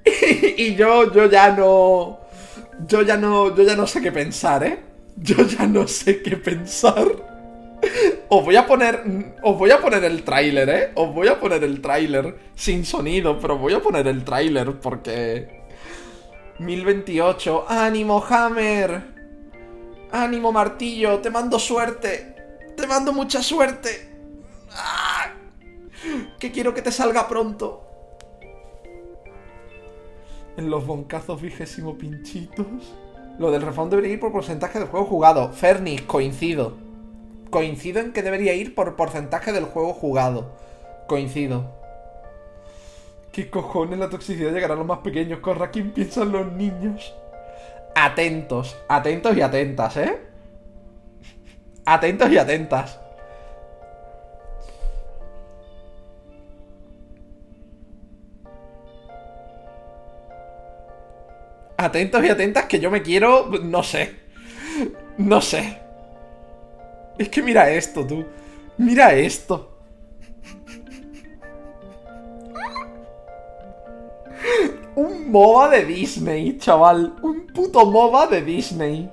<laughs> y yo, yo ya no. Yo ya no. Yo ya no sé qué pensar, ¿eh? Yo ya no sé qué pensar. Os voy a poner. Os voy a poner el tráiler, ¿eh? Os voy a poner el tráiler. Sin sonido, pero voy a poner el tráiler porque. 1028. ¡Ánimo, Hammer! ¡Ánimo, martillo! ¡Te mando suerte! ¡Te mando mucha suerte! ¡Ah! Que quiero que te salga pronto. En los boncazos vigésimo pinchitos. Lo del refund debería ir por porcentaje del juego jugado. Fernis, coincido. Coincido en que debería ir por porcentaje del juego jugado. Coincido. ¿Qué cojones la toxicidad llegará a los más pequeños? Corra, ¿quién piensan los niños? Atentos, atentos y atentas, ¿eh? Atentos y atentas. Atentos y atentas que yo me quiero... No sé. No sé. Es que mira esto, tú. Mira esto. Un MOBA de Disney, chaval. Un puto MOBA de Disney.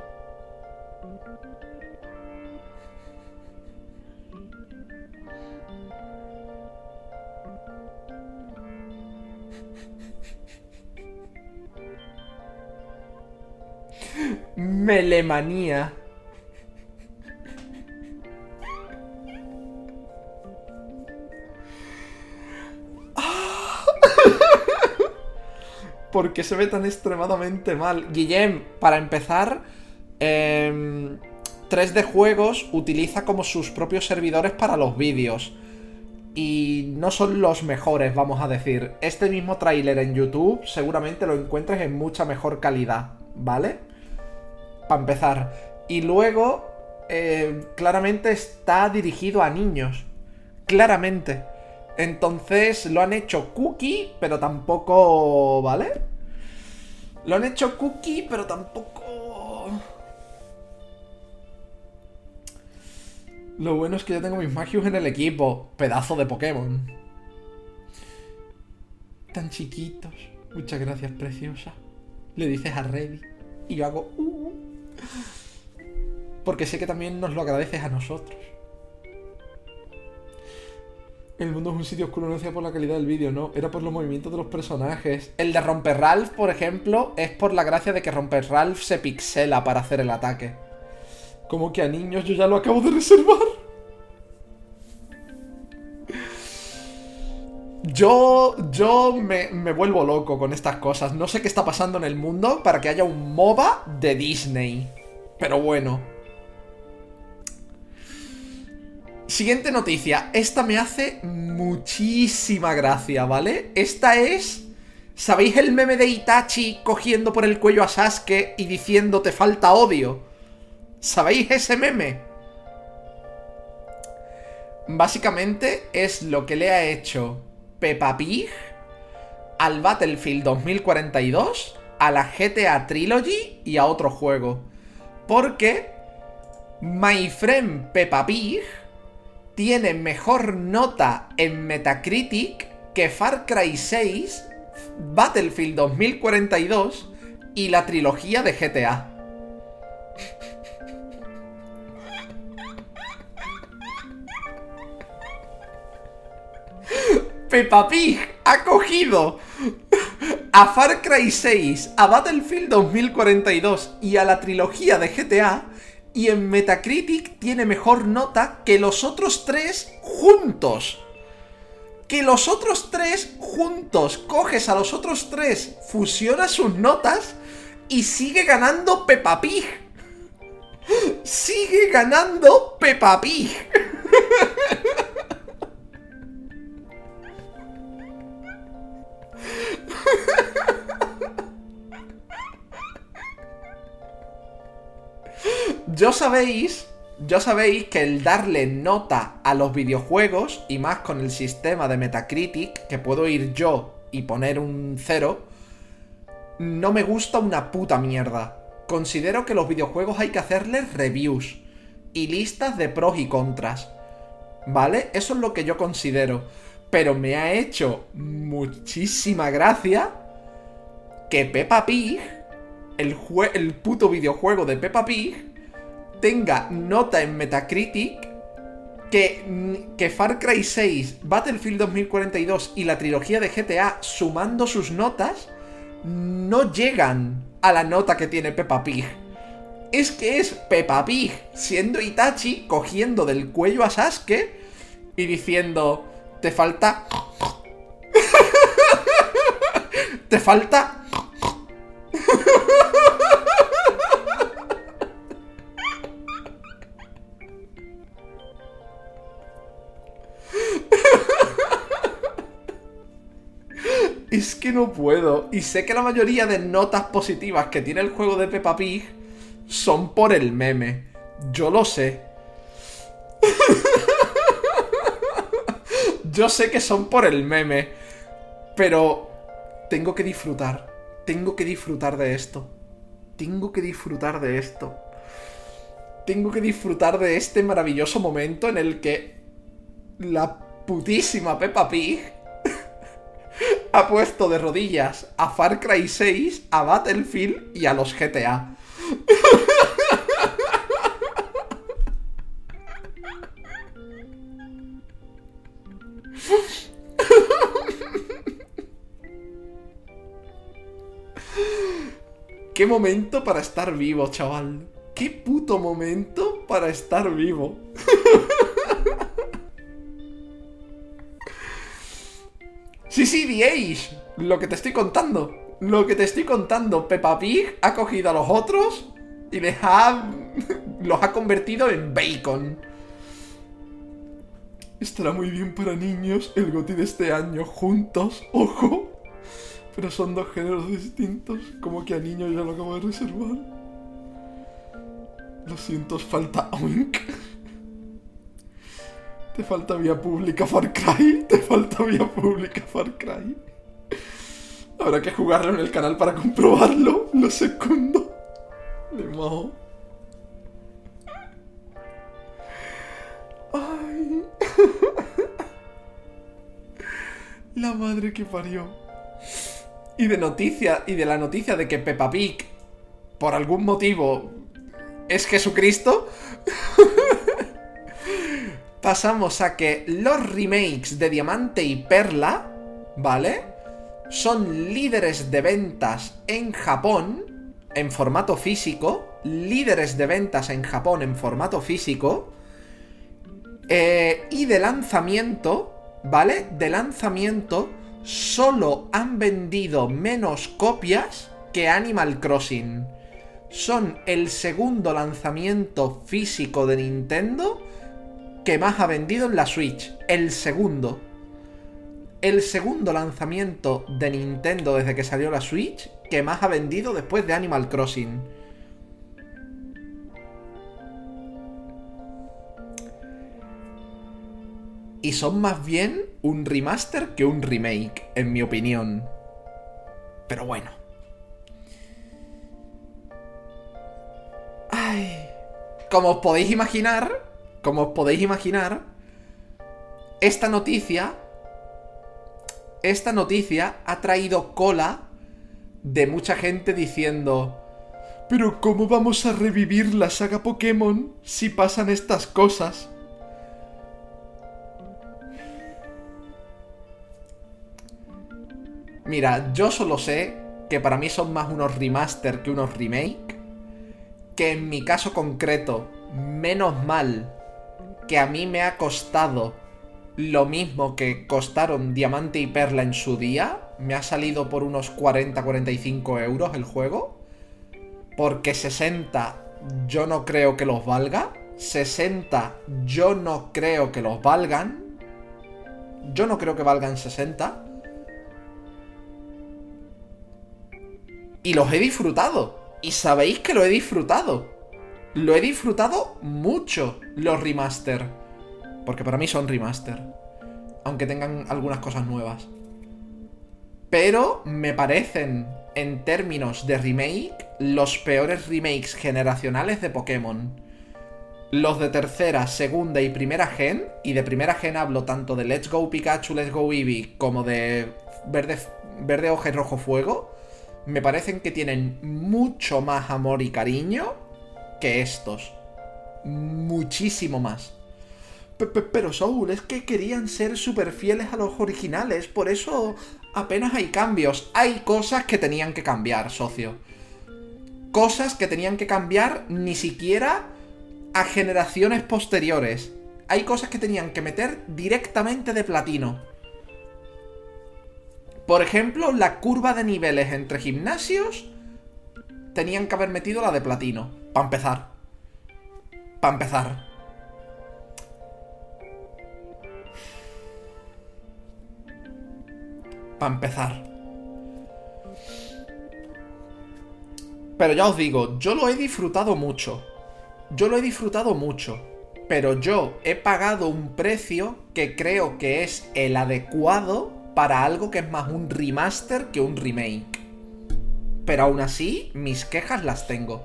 Melemanía. ¿Por qué se ve tan extremadamente mal? Guillem, para empezar, 3D em, Juegos utiliza como sus propios servidores para los vídeos. Y no son los mejores, vamos a decir. Este mismo tráiler en YouTube seguramente lo encuentres en mucha mejor calidad, ¿vale? Para empezar. Y luego, eh, claramente está dirigido a niños. Claramente. Entonces lo han hecho cookie, pero tampoco... ¿Vale? Lo han hecho cookie, pero tampoco... Lo bueno es que yo tengo mis Magius en el equipo. Pedazo de Pokémon. Tan chiquitos. Muchas gracias, preciosa. Le dices a Reddy. Y yo hago... Uh". Porque sé que también nos lo agradeces a nosotros. El mundo es un sitio oscuro no sea por la calidad del vídeo, no. Era por los movimientos de los personajes. El de Romper Ralph, por ejemplo, es por la gracia de que Romper Ralph se pixela para hacer el ataque. Como que a niños yo ya lo acabo de reservar. Yo, yo me, me, vuelvo loco con estas cosas. No sé qué está pasando en el mundo para que haya un MOBA de Disney. Pero bueno. Siguiente noticia. Esta me hace muchísima gracia, ¿vale? Esta es... ¿Sabéis el meme de Itachi cogiendo por el cuello a Sasuke y diciendo te falta odio? ¿Sabéis ese meme? Básicamente es lo que le ha hecho Peppa Pig al Battlefield 2042, a la GTA Trilogy y a otro juego. Porque My Friend Peppa Pig tiene mejor nota en Metacritic que Far Cry 6, Battlefield 2042 y la trilogía de GTA. Peppa Pig ha cogido a Far Cry 6, a Battlefield 2042 y a la trilogía de GTA y en Metacritic tiene mejor nota que los otros tres juntos. Que los otros tres juntos. Coges a los otros tres, fusionas sus notas y sigue ganando Peppa Pig. Sigue ganando Peppa Pig. <laughs> Yo sabéis, yo sabéis que el darle nota a los videojuegos, y más con el sistema de Metacritic, que puedo ir yo y poner un cero, no me gusta una puta mierda. considero que los videojuegos hay que hacerles reviews y listas de pros y contras. ¿Vale? Eso es lo que yo considero. Pero me ha hecho muchísima gracia que Peppa Pig, el, el puto videojuego de Peppa Pig, tenga nota en Metacritic que, que, Far Cry 6, Battlefield 2042 y la trilogía de GTA, sumando sus notas, no llegan a la nota que tiene Peppa Pig. Es que es Peppa Pig siendo Itachi cogiendo del cuello a Sasuke y diciendo, te falta... <laughs> te falta... Es que no puedo. Y sé que la mayoría de notas positivas que tiene el juego de Peppa Pig son por el meme. Yo lo sé. <laughs> Yo sé que son por el meme. Pero tengo que disfrutar. Tengo que disfrutar de esto. Tengo que disfrutar de esto. Tengo que disfrutar de este maravilloso momento en el que la putísima Peppa Pig <laughs> ha puesto de rodillas a Far Cry 6, a Battlefield y a los GTA. <laughs> Qué momento para estar vivo, chaval. Qué puto momento para estar vivo. <laughs> Sí, sí, The Lo que te estoy contando. Lo que te estoy contando. Peppa Pig ha cogido a los otros y les ha. <laughs> los ha convertido en bacon. Estará muy bien para niños el goti de este año. Juntos, ojo. Pero son dos géneros distintos. Como que a niños ya lo acabo de reservar. Lo siento, falta Oink. Te falta vía pública Far Cry. Te falta vía pública Far Cry. Habrá que jugarlo en el canal para comprobarlo. Lo segundo. Le mojo. Ay. <laughs> La madre que parió. Y de noticia, y de la noticia de que Peppa Pig, por algún motivo, es Jesucristo <laughs> pasamos a que los remakes de Diamante y Perla, ¿vale? Son líderes de ventas en Japón, en formato físico, líderes de ventas en Japón en formato físico, eh, y de lanzamiento, ¿vale? De lanzamiento solo han vendido menos copias que Animal Crossing. Son el segundo lanzamiento físico de Nintendo que más ha vendido en la Switch. El segundo. El segundo lanzamiento de Nintendo desde que salió la Switch que más ha vendido después de Animal Crossing. Y son más bien un remaster que un remake, en mi opinión. Pero bueno. Ay. Como os podéis imaginar, como os podéis imaginar, esta noticia. Esta noticia ha traído cola de mucha gente diciendo. Pero ¿cómo vamos a revivir la saga Pokémon si pasan estas cosas? Mira, yo solo sé que para mí son más unos remaster que unos remake. Que en mi caso concreto, menos mal que a mí me ha costado lo mismo que costaron Diamante y Perla en su día. Me ha salido por unos 40-45 euros el juego. Porque 60 yo no creo que los valga. 60 yo no creo que los valgan. Yo no creo que valgan 60. Y los he disfrutado. Y sabéis que lo he disfrutado lo he disfrutado mucho los remaster. Porque para mí son remaster. Aunque tengan algunas cosas nuevas. Pero me parecen, en términos de remake, los peores remakes generacionales de Pokémon. Los de tercera, segunda y primera gen, y de primera gen hablo tanto de Let's Go Pikachu, Let's Go Eevee, como de Verde, verde y Rojo Fuego, me parecen que tienen mucho más amor y cariño que estos. Muchísimo más. Pero Soul, es que querían ser súper fieles a los originales, por eso apenas hay cambios. Hay cosas que tenían que cambiar, socio. Cosas que tenían que cambiar ni siquiera a generaciones posteriores. Hay cosas que tenían que meter directamente de platino. Por ejemplo, la curva de niveles entre gimnasios tenían que haber metido la de platino. Para empezar. Para empezar. Para empezar. Pero ya os digo, yo lo he disfrutado mucho. Yo lo he disfrutado mucho. Pero yo he pagado un precio que creo que es el adecuado para algo que es más un remaster que un remake. Pero aún así, mis quejas las tengo.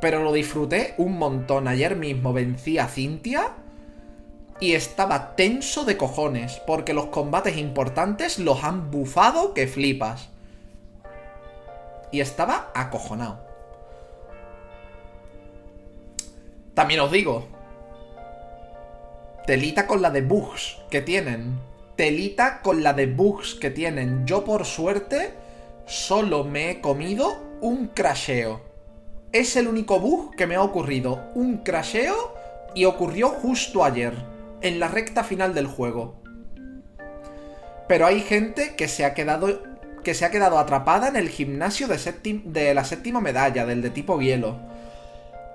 Pero lo disfruté un montón. Ayer mismo vencí a Cintia y estaba tenso de cojones, porque los combates importantes los han bufado que flipas. Y estaba acojonado. También os digo, telita con la de bugs que tienen. Telita con la de bugs que tienen. Yo por suerte solo me he comido un crasheo. Es el único bug que me ha ocurrido. Un crasheo y ocurrió justo ayer en la recta final del juego. Pero hay gente que se ha quedado que se ha quedado atrapada en el gimnasio de, de la séptima medalla, del de tipo hielo.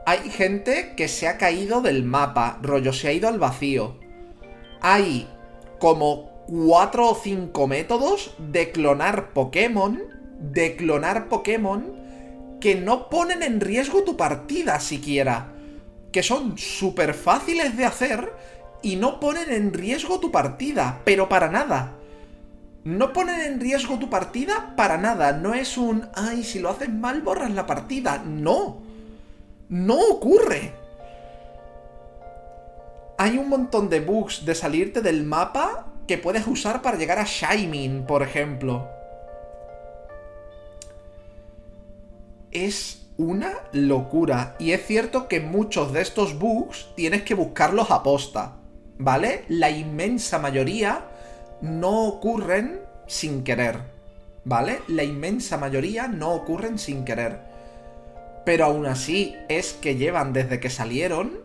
Hay gente que se ha caído del mapa, rollo, se ha ido al vacío. Hay como cuatro o cinco métodos de clonar Pokémon, de clonar Pokémon, que no ponen en riesgo tu partida siquiera. Que son súper fáciles de hacer y no ponen en riesgo tu partida, pero para nada. No ponen en riesgo tu partida para nada. No es un, ay, si lo haces mal borras la partida. No. No ocurre. Hay un montón de bugs de salirte del mapa que puedes usar para llegar a Shining, por ejemplo. Es una locura. Y es cierto que muchos de estos bugs tienes que buscarlos a posta. ¿vale? La inmensa mayoría no ocurren sin querer, ¿vale? La inmensa mayoría no ocurren sin querer. Pero aún así es que llevan desde que salieron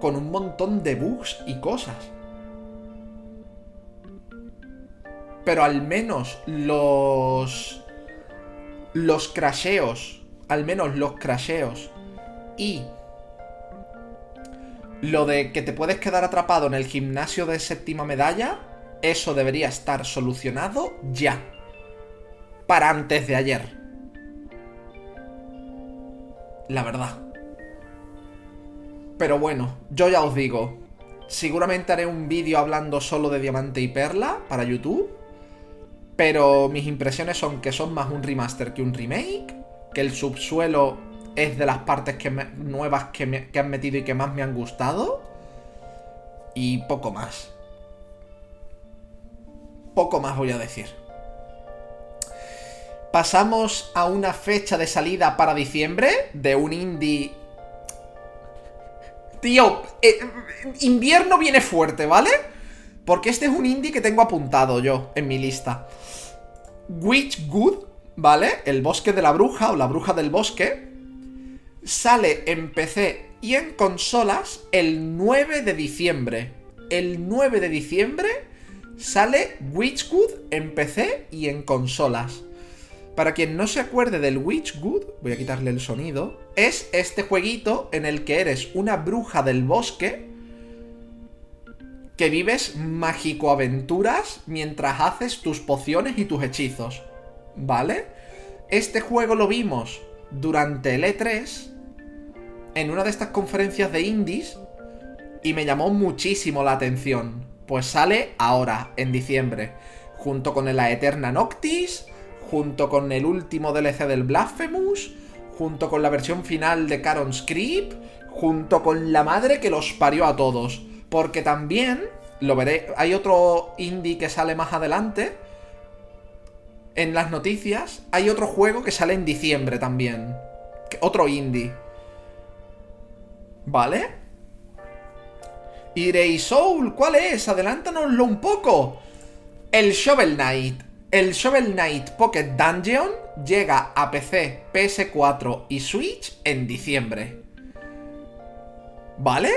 con un montón de bugs y cosas. Pero al menos los... Los crasheos, al menos los crasheos y lo de que te puedes quedar atrapado en el gimnasio de séptima medalla, eso debería estar solucionado ya. Para antes de ayer. La verdad. Pero bueno, yo ya os digo, seguramente haré un vídeo hablando solo de Diamante y Perla para YouTube. Pero mis impresiones son que son más un remaster que un remake. Que el subsuelo es de las partes que nuevas que, que han metido y que más me han gustado. Y poco más. Poco más voy a decir. Pasamos a una fecha de salida para diciembre de un indie... Tío, eh, invierno viene fuerte, ¿vale? Porque este es un indie que tengo apuntado yo en mi lista. Witchwood, ¿vale? El bosque de la bruja o la bruja del bosque sale en PC y en consolas el 9 de diciembre. El 9 de diciembre sale Witchwood en PC y en consolas. Para quien no se acuerde del Witchwood, voy a quitarle el sonido, es este jueguito en el que eres una bruja del bosque que vives mágico aventuras mientras haces tus pociones y tus hechizos. ¿Vale? Este juego lo vimos durante el E3 en una de estas conferencias de indies y me llamó muchísimo la atención. Pues sale ahora, en diciembre, junto con la Eterna Noctis, junto con el último DLC del Blasphemous, junto con la versión final de Caron's Creep, junto con la madre que los parió a todos. Porque también, lo veré, hay otro indie que sale más adelante. En las noticias, hay otro juego que sale en diciembre también. Otro indie. ¿Vale? Y Soul, ¿cuál es? Adelántanoslo un poco. El Shovel Knight. El Shovel Knight Pocket Dungeon llega a PC, PS4 y Switch en diciembre. ¿Vale?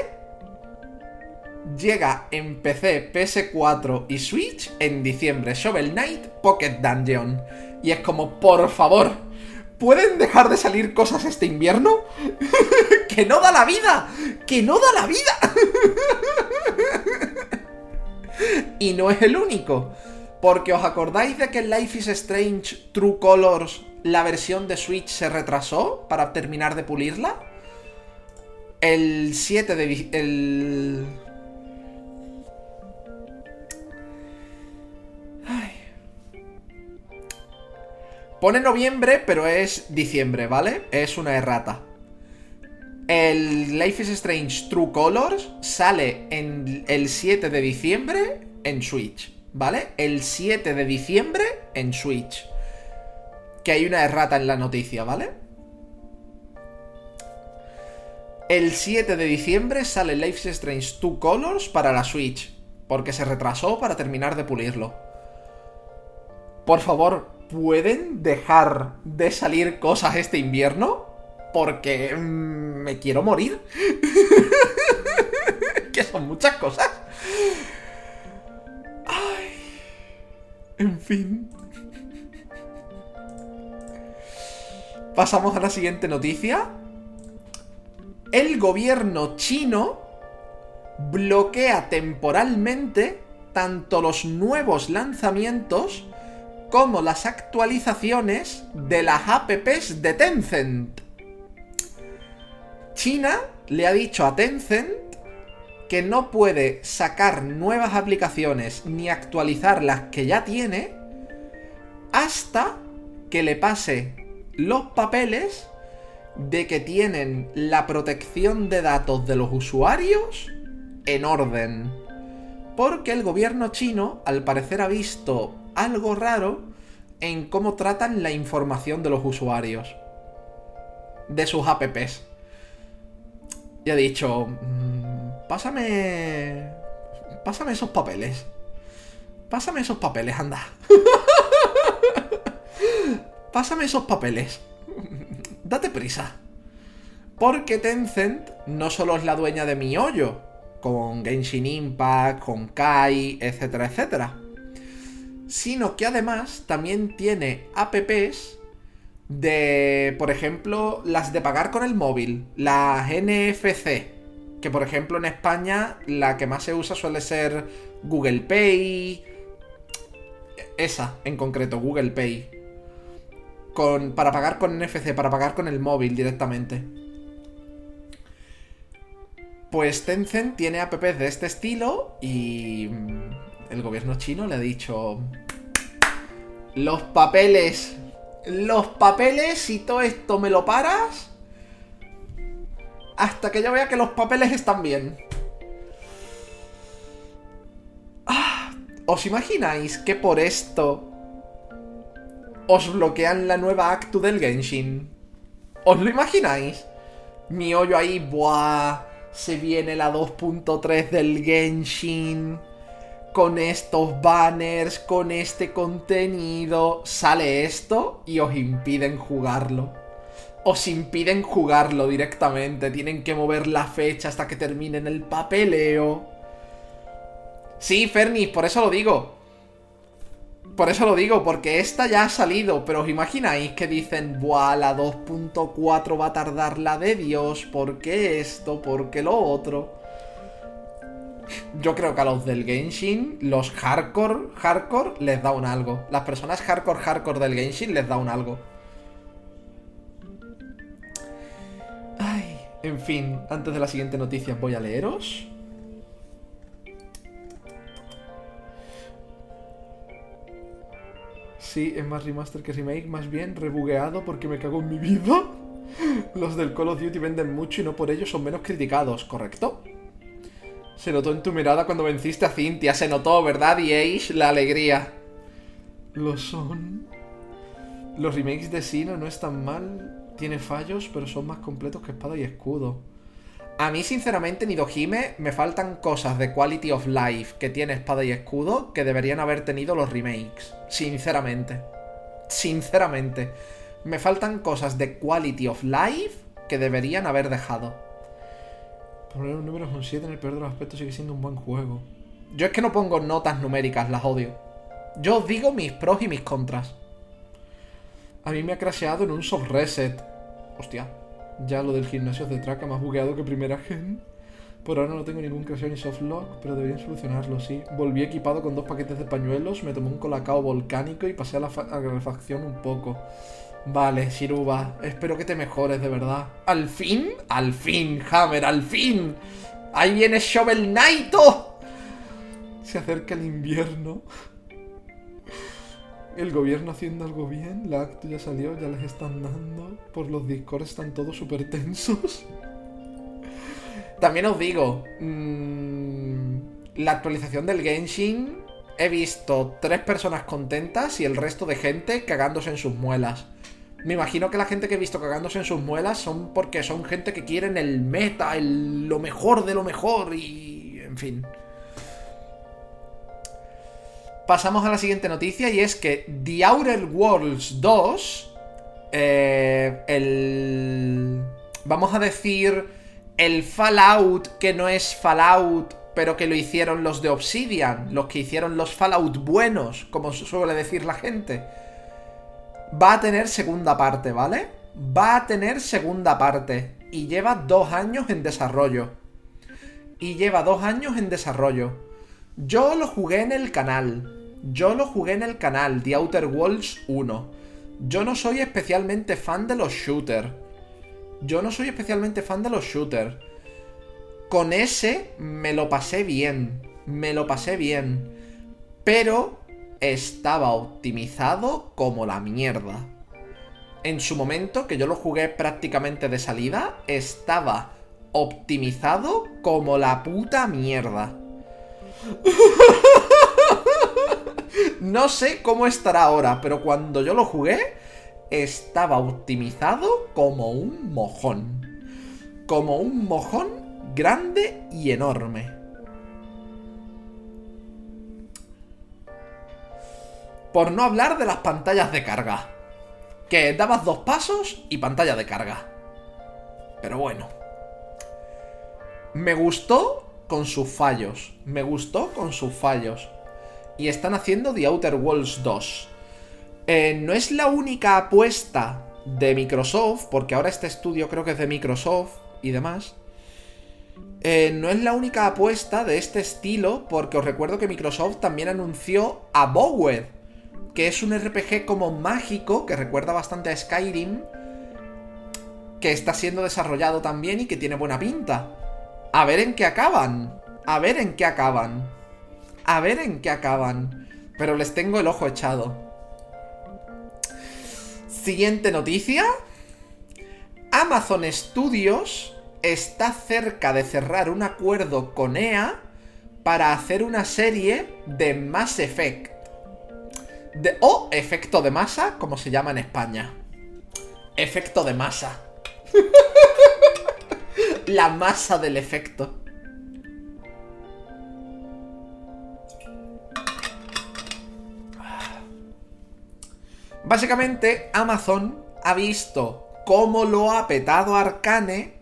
Llega en PC, PS4 y Switch en diciembre. Shovel Knight Pocket Dungeon. Y es como, por favor, ¿pueden dejar de salir cosas este invierno? <laughs> ¡Que no da la vida! ¡Que no da la vida! <laughs> y no es el único. Porque os acordáis de que Life is Strange True Colors, la versión de Switch se retrasó para terminar de pulirla. El 7 de... El... Pone noviembre, pero es diciembre, ¿vale? Es una errata. El Life is Strange True Colors sale en el 7 de diciembre en Switch. ¿Vale? El 7 de diciembre en Switch. Que hay una errata en la noticia, ¿vale? El 7 de diciembre sale Life Strange 2 Colors para la Switch, porque se retrasó para terminar de pulirlo. Por favor, ¿pueden dejar de salir cosas este invierno? Porque mm, me quiero morir. <laughs> que son muchas cosas. En fin. Pasamos a la siguiente noticia. El gobierno chino bloquea temporalmente tanto los nuevos lanzamientos como las actualizaciones de las apps de Tencent. China le ha dicho a Tencent que no puede sacar nuevas aplicaciones ni actualizar las que ya tiene hasta que le pase los papeles de que tienen la protección de datos de los usuarios en orden. Porque el gobierno chino, al parecer, ha visto algo raro en cómo tratan la información de los usuarios. De sus apps. Y ha dicho, Pásame... Pásame esos papeles. Pásame esos papeles, anda. <laughs> Pásame esos papeles. Date prisa. Porque Tencent no solo es la dueña de mi hoyo, con Genshin Impact, con Kai, etcétera, etcétera. Sino que además también tiene apps de, por ejemplo, las de pagar con el móvil, las NFC, que por ejemplo en España la que más se usa suele ser Google Pay. Esa en concreto, Google Pay. Con, para pagar con NFC, para pagar con el móvil directamente. Pues Tencent tiene apps de este estilo y el gobierno chino le ha dicho los papeles, los papeles, y todo esto me lo paras, hasta que yo vea que los papeles están bien. Ah, ¿Os imagináis que por esto os bloquean la nueva actu del Genshin? ¿Os lo imagináis? Mi hoyo ahí, buah, se viene la 2.3 del Genshin. Con estos banners, con este contenido, sale esto y os impiden jugarlo os impiden jugarlo directamente. Tienen que mover la fecha hasta que terminen el papeleo. Sí, Fernis, por eso lo digo. Por eso lo digo, porque esta ya ha salido, pero os imagináis que dicen, buah, la 2.4 va a tardar la de Dios, ¿por qué esto? ¿Por qué lo otro? Yo creo que a los del Genshin, los hardcore, hardcore, les da un algo. Las personas hardcore, hardcore del Genshin les da un algo. En fin, antes de la siguiente noticia voy a leeros. Sí, es más remaster que remake, más bien rebugueado porque me cago en mi vida. Los del Call of Duty venden mucho y no por ello son menos criticados, ¿correcto? Se notó en tu mirada cuando venciste a Cintia, se notó, ¿verdad? Y Age, la alegría. Lo son. Los remakes de Sino no están mal, tiene fallos, pero son más completos que espada y escudo. A mí, sinceramente, Nidohime me faltan cosas de quality of life que tiene espada y escudo que deberían haber tenido los remakes. Sinceramente. Sinceramente. Me faltan cosas de quality of life que deberían haber dejado. Poner un número con 7 en el peor de los aspectos sigue siendo un buen juego. Yo es que no pongo notas numéricas, las odio. Yo os digo mis pros y mis contras. A mí me ha crasheado en un soft reset. Hostia. Ya lo del gimnasio de traca más bugueado que primera gen. Por ahora no tengo ningún crasheo ni soft lock, pero deberían solucionarlo, sí. Volví equipado con dos paquetes de pañuelos, me tomé un colacao volcánico y pasé a la, a refacción un poco. Vale, Shiruba, espero que te mejores de verdad. ¿Al fin? Al fin, Hammer, al fin. Ahí viene Shovel Knighto. Se acerca el invierno. El gobierno haciendo algo bien, la acto ya salió, ya les están dando. Por los discos están todos súper tensos. <laughs> También os digo, mmm, la actualización del Genshin, he visto tres personas contentas y el resto de gente cagándose en sus muelas. Me imagino que la gente que he visto cagándose en sus muelas son porque son gente que quieren el meta, el, lo mejor de lo mejor y... en fin. Pasamos a la siguiente noticia y es que The Outer Worlds 2, eh, el... vamos a decir, el Fallout que no es Fallout, pero que lo hicieron los de Obsidian, los que hicieron los Fallout buenos, como suele decir la gente va a tener segunda parte, ¿vale? Va a tener segunda parte. Y lleva dos años en desarrollo. Y lleva dos años en desarrollo. Yo lo jugué en el canal. Yo lo jugué en el canal, The Outer Worlds 1. Yo no soy especialmente fan de los shooters. Yo no soy especialmente fan de los shooters. Con ese me lo pasé bien. Me lo pasé bien. Pero estaba optimizado como la mierda. En su momento, que yo lo jugué prácticamente de salida, estaba optimizado como la puta mierda. <laughs> No sé cómo estará ahora, pero cuando yo lo jugué, estaba optimizado como un mojón. Como un mojón grande y enorme. Por no hablar de las pantallas de carga. Que dabas dos pasos y pantalla de carga. Pero bueno. Me gustó con sus fallos. Me gustó con sus fallos. Y están haciendo The Outer Worlds 2. Eh, no es la única apuesta de Microsoft, porque ahora este estudio creo que es de Microsoft y demás. Eh, no es la única apuesta de este estilo, porque os recuerdo que Microsoft también anunció a Bowed que es un RPG como mágico, que recuerda bastante a Skyrim, que está siendo desarrollado también y que tiene buena pinta. A ver en qué acaban. A ver en qué acaban. A ver en qué acaban. Pero les tengo el ojo echado. Siguiente noticia. Amazon Studios está cerca de cerrar un acuerdo con EA para hacer una serie de Mass Effect o efecto de masa, como se llama en España. Efecto de masa. <laughs> La masa del efecto. Básicamente, Amazon ha visto cómo lo ha petado Arcane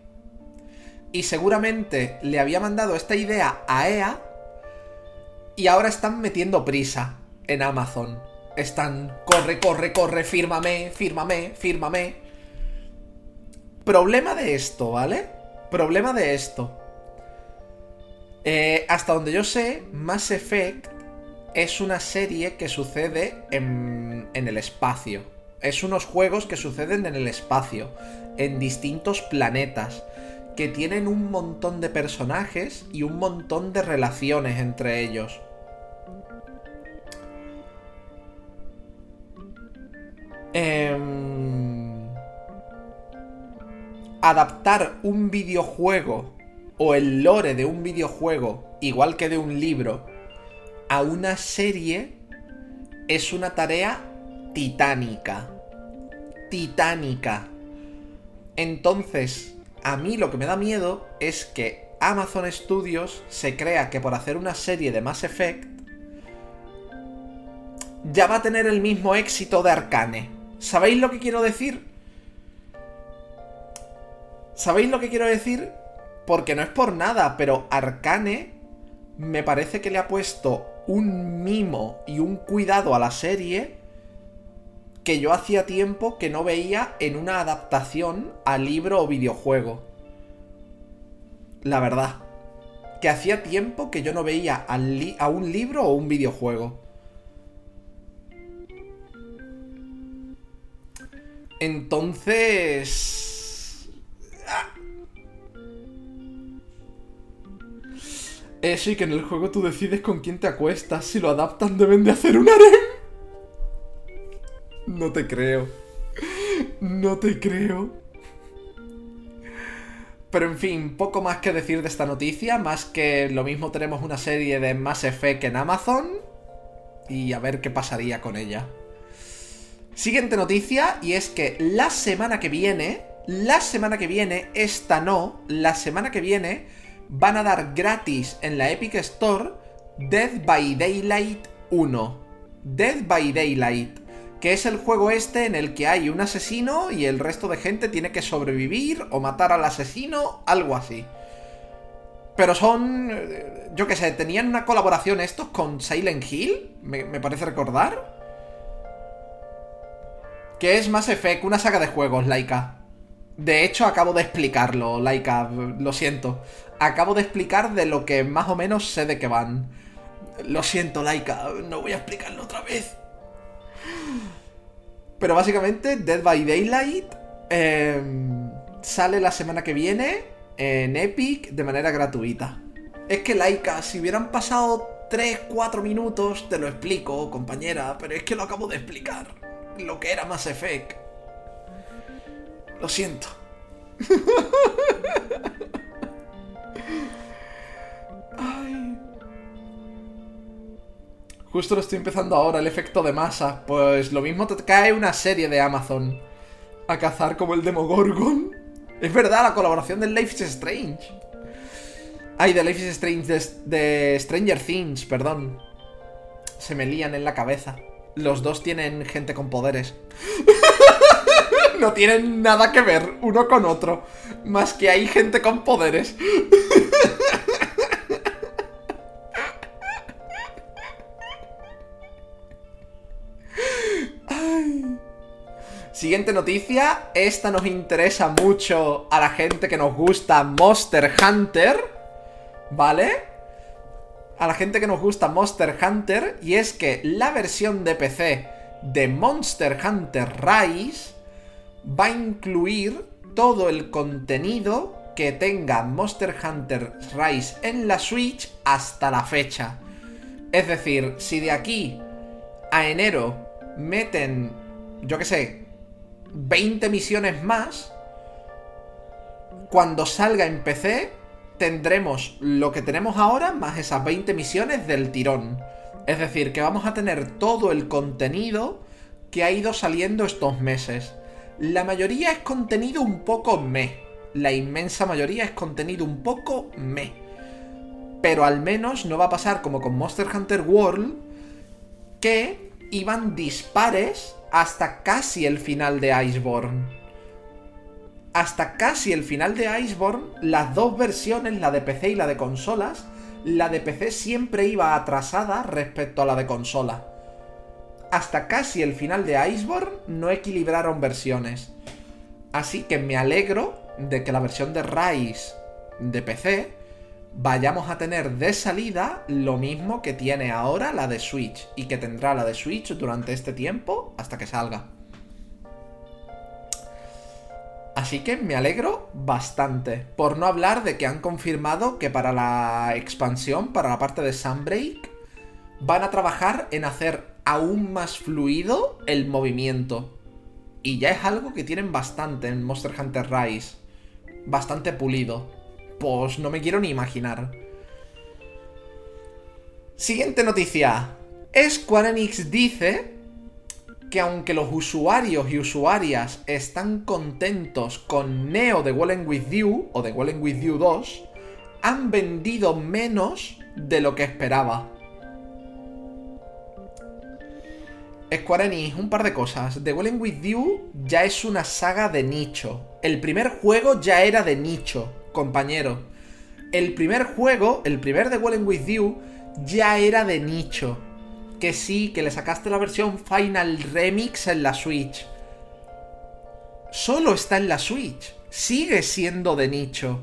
y seguramente le había mandado esta idea a EA y ahora están metiendo prisa en Amazon están, corre, corre, corre, fírmame, fírmame, fírmame. Problema de esto, ¿vale? Problema de esto. Eh, hasta donde yo sé, Mass Effect es una serie que sucede en, el espacio. Es unos juegos que suceden en el espacio, en distintos planetas, que tienen un montón de personajes y un montón de relaciones entre ellos. Em, adaptar un videojuego o el lore de un videojuego, igual que de un libro, a una serie es una tarea titánica. Titánica. Entonces, a mí lo que me da miedo es que Amazon Studios se crea que por hacer una serie de Mass Effect ya va a tener el mismo éxito de Arcane. ¿Sabéis lo que quiero decir? ¿Sabéis lo que quiero decir? Porque no es por nada, pero Arcane me parece que le ha puesto un mimo y un cuidado a la serie que yo hacía tiempo que no veía en una adaptación a libro o videojuego. La verdad. Que hacía tiempo que yo no veía a un libro o un videojuego. Entonces... Eh, sí, que en el juego tú decides con quién te acuestas. Si lo adaptan deben de hacer un harem. No te creo. No te creo. Pero en fin, poco más que decir de esta noticia, más que lo mismo tenemos una serie de Mass Effect en Amazon y a ver qué pasaría con ella. Siguiente noticia y es que la semana que viene, la semana que viene, esta no, la semana que viene van a dar gratis en la Epic Store Dead by Daylight 1. Dead by Daylight que es el juego este en el que hay un asesino y el resto de gente tiene que sobrevivir o matar al asesino, algo así. Pero son, eh, yo qué sé, tenían una colaboración estos con Silent Hill, me, parece recordar. Que es Mass Effect, una saga de juegos, Laika. De hecho, acabo de explicarlo, Laika, lo siento. Acabo de explicar de lo que más o menos sé de qué van. Lo siento, Laika, no voy a explicarlo otra vez. Pero básicamente, Dead by Daylight em, sale la semana que viene en Epic de manera gratuita. Es que Laika, si hubieran pasado 3-4 minutos, te lo explico, compañera, pero es que lo acabo de explicar. Lo que era Mass Effect. Lo siento. Ay. Justo lo estoy empezando ahora, el efecto de masa. Pues lo mismo te cae una serie de Amazon a cazar como el Demogorgon. Es verdad, la colaboración de Life is Strange. Ay, de Life is Strange, de, Stranger Things, perdón. Se me lían en la cabeza. Los dos tienen gente con poderes. No tienen nada que ver uno con otro. Más que hay gente con poderes. Siguiente noticia, esta nos interesa mucho a la gente que nos gusta Monster Hunter, ¿vale? A la gente que nos gusta Monster Hunter, y es que la versión de PC de Monster Hunter Rise va a incluir todo el contenido que tenga Monster Hunter Rise en la Switch hasta la fecha. Es decir, si de aquí a enero meten, yo qué sé, 20 misiones más. Cuando salga en PC, tendremos lo que tenemos ahora más esas 20 misiones del tirón. Es decir, que vamos a tener todo el contenido que ha ido saliendo estos meses. La mayoría es contenido un poco me. La inmensa mayoría es contenido un poco me. Pero al menos no va a pasar como con Monster Hunter World, que iban dispares hasta casi el final de Iceborne. Hasta casi el final de Iceborne, las dos versiones, la de PC y la de consolas, la de PC siempre iba atrasada respecto a la de consola. Hasta casi el final de Iceborne no equilibraron versiones. Así que me alegro de que la versión de Rise de PC vayamos a tener de salida lo mismo que tiene ahora la de Switch y que tendrá la de Switch durante este tiempo hasta que salga. Así que me alegro bastante. Por no hablar de que han confirmado que para la expansión, para la parte de Sunbreak, van a trabajar en hacer aún más fluido el movimiento. Y ya es algo que tienen bastante en Monster Hunter Rise. Bastante pulido. Pues no me quiero ni imaginar. Siguiente noticia. Square Enix dice que aunque los usuarios y usuarias están contentos con Neo de Wallen With You o de Wallen With You 2, han vendido menos de lo que esperaba. Square Enix, un par de cosas. The Wallen With You ya es una saga de nicho. El primer juego ya era de nicho, compañero. El primer juego, el primer The Wallen With You, ya era de nicho. Que sí, que le sacaste la versión Final Remix en la Switch. Solo está en la Switch. Sigue siendo de nicho.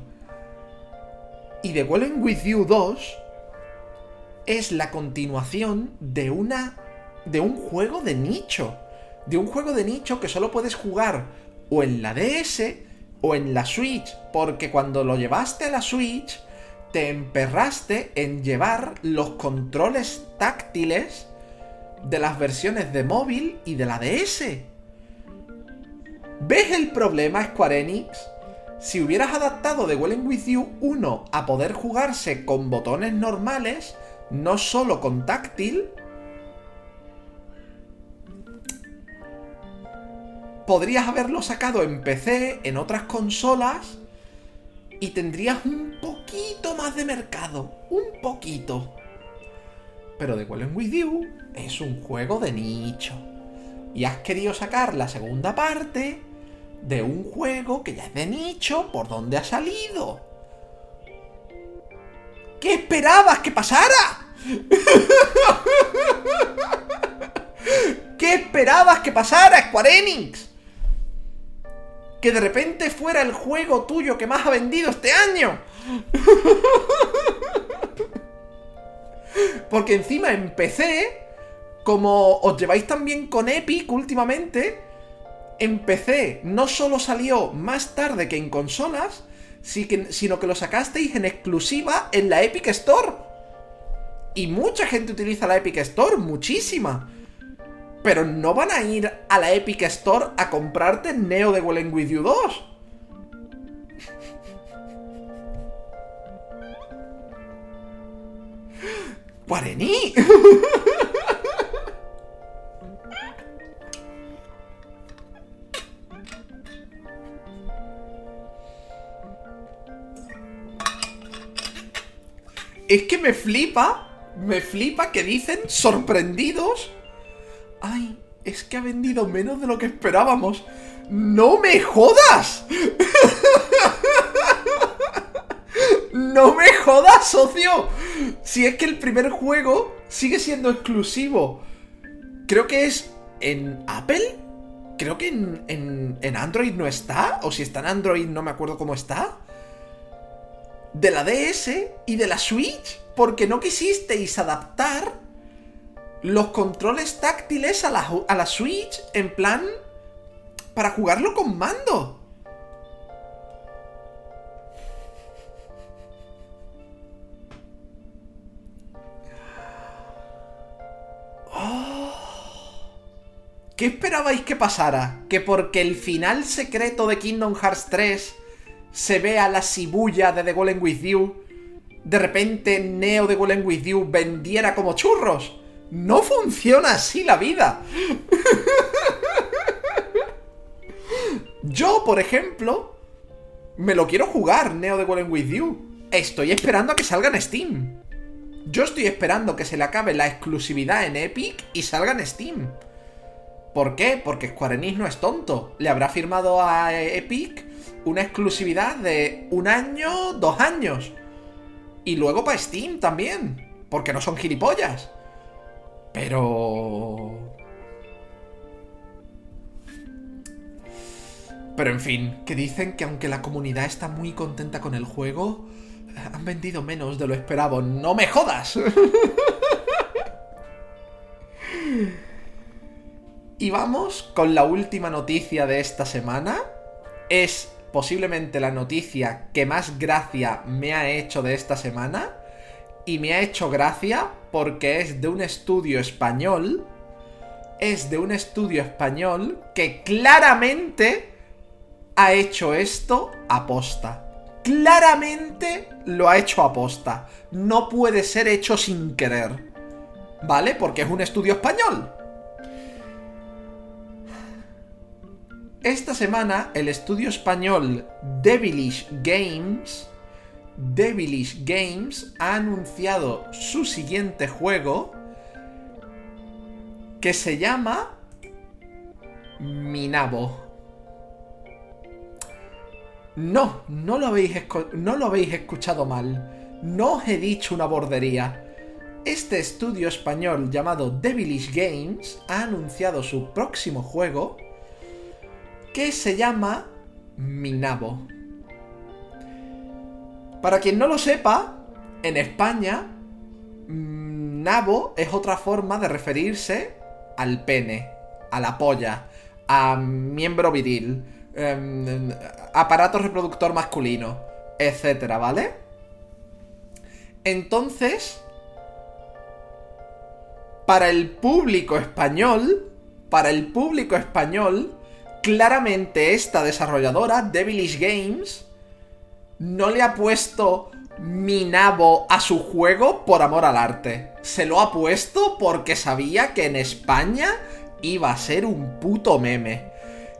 Y The Wallen With You 2 es la continuación de una de un juego de nicho. De un juego de nicho que solo puedes jugar o en la DS o en la Switch. Porque cuando lo llevaste a la Switch, te emperraste en llevar los controles táctiles de las versiones de móvil y de la DS. ¿Ves el problema, Square Enix? Si hubieras adaptado The Welling With You 1 a poder jugarse con botones normales, no solo con táctil, podrías haberlo sacado en PC, en otras consolas, y tendrías un poquito más de mercado. Un poquito. Pero The Wallen With You es un juego de nicho. Y has querido sacar la segunda parte de un juego que ya es de nicho por donde ha salido. ¿Qué esperabas que pasara? <laughs> ¿Qué esperabas que pasara, Square Enix? Que de repente fuera el juego tuyo que más ha vendido este año. Porque encima en PC, como os lleváis también con Epic últimamente, en PC no solo salió más tarde que en consolas, sino que lo sacasteis en exclusiva en la Epic Store. Y mucha gente utiliza la Epic Store, muchísima. Pero no van a ir a la Epic Store a comprarte Neo de Wallen With You 2. ¡Guarení! es que me flipa, me flipa que dicen sorprendidos. Es que ha vendido menos de lo que esperábamos. ¡No me jodas! <laughs> ¡No me jodas, socio! Si es que el primer juego sigue siendo exclusivo. Creo que es en Apple. Creo que en, en, Android no está. O si está en Android no me acuerdo cómo está. De la DS y de la Switch. Porque no quisisteis adaptar los controles táctiles a la, Switch en plan para jugarlo con mando. Oh. ¿Qué esperabais que pasara? ¿Que porque el final secreto de Kingdom Hearts 3 se vea la cibulla de The Golem With You, de repente Neo de Golem With You vendiera como churros? No funciona así la vida. Yo, por ejemplo, me lo quiero jugar, Neo de Golem With You. Estoy esperando a que salga en Steam. Yo estoy esperando que se le acabe la exclusividad en Epic y salga en Steam. ¿Por qué? Porque Square Enix no es tonto. Le habrá firmado a Epic una exclusividad de un año, dos años. Y luego para Steam también. Porque no son gilipollas. Pero... Pero en fin, que dicen que aunque la comunidad está muy contenta con el juego, han vendido menos de lo esperado. ¡No me jodas! <laughs> y vamos con la última noticia de esta semana. Es posiblemente la noticia que más gracia me ha hecho de esta semana. Y me ha hecho gracia porque es de un estudio español es de un estudio español que claramente ha hecho esto aposta. Claramente lo ha hecho aposta. No puede ser hecho sin querer. ¿Vale? Porque es un estudio español. Esta semana el estudio español Devilish Games Devilish Games ha anunciado su siguiente juego que se llama Minabo. No, no lo, habéis no lo habéis escuchado mal. No os he dicho una bordería. Este estudio español llamado Devilish Games ha anunciado su próximo juego que se llama Minabo. Para quien no lo sepa, en España, mm, nabo es otra forma de referirse al pene, a la polla, a miembro viril, em, aparato reproductor masculino, etcétera, ¿vale? Entonces, para el público español, para el público español, claramente esta desarrolladora, Devilish Games, no le ha puesto mi nabo a su juego por amor al arte. Se lo ha puesto porque sabía que en España iba a ser un puto meme.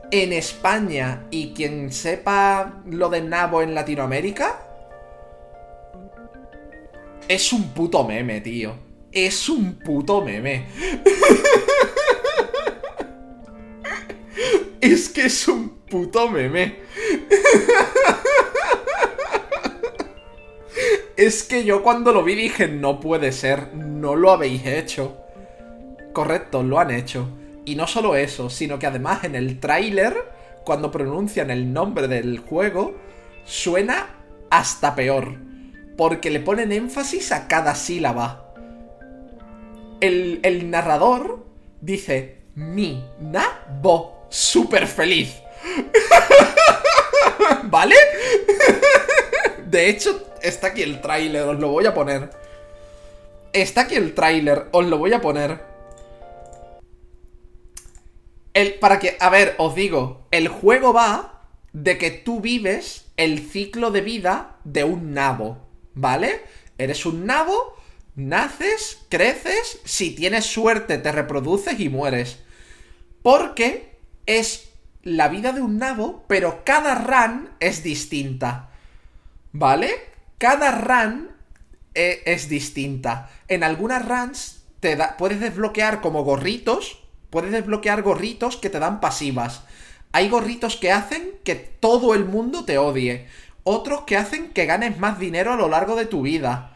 En España, y quien sepa lo de nabo en Latinoamérica, es un puto meme, tío. Es un puto meme. <laughs> es que es un puto meme. <laughs> Es que yo cuando lo vi dije, no puede ser, no lo habéis hecho. Correcto, lo han hecho. Y no solo eso, sino que además en el tráiler, cuando pronuncian el nombre del juego, suena hasta peor. Porque le ponen énfasis a cada sílaba. El, el narrador dice, mi, na, bo, súper feliz. <laughs> ¿Vale? <laughs> De hecho, está aquí el tráiler, os lo voy a poner. Está aquí el tráiler, os lo voy a poner. El, para que, a ver, os digo, el juego va de que tú vives el ciclo de vida de un nabo, ¿vale? Eres un nabo, naces, creces, si tienes suerte te reproduces y mueres. Porque es la vida de un nabo, pero cada run es distinta. ¿Vale? cada run eh, es distinta. En algunas runs te da, puedes desbloquear como gorritos, puedes desbloquear gorritos que te dan pasivas. Hay gorritos que hacen que todo el mundo te odie. Otros que hacen que ganes más dinero a lo largo de tu vida.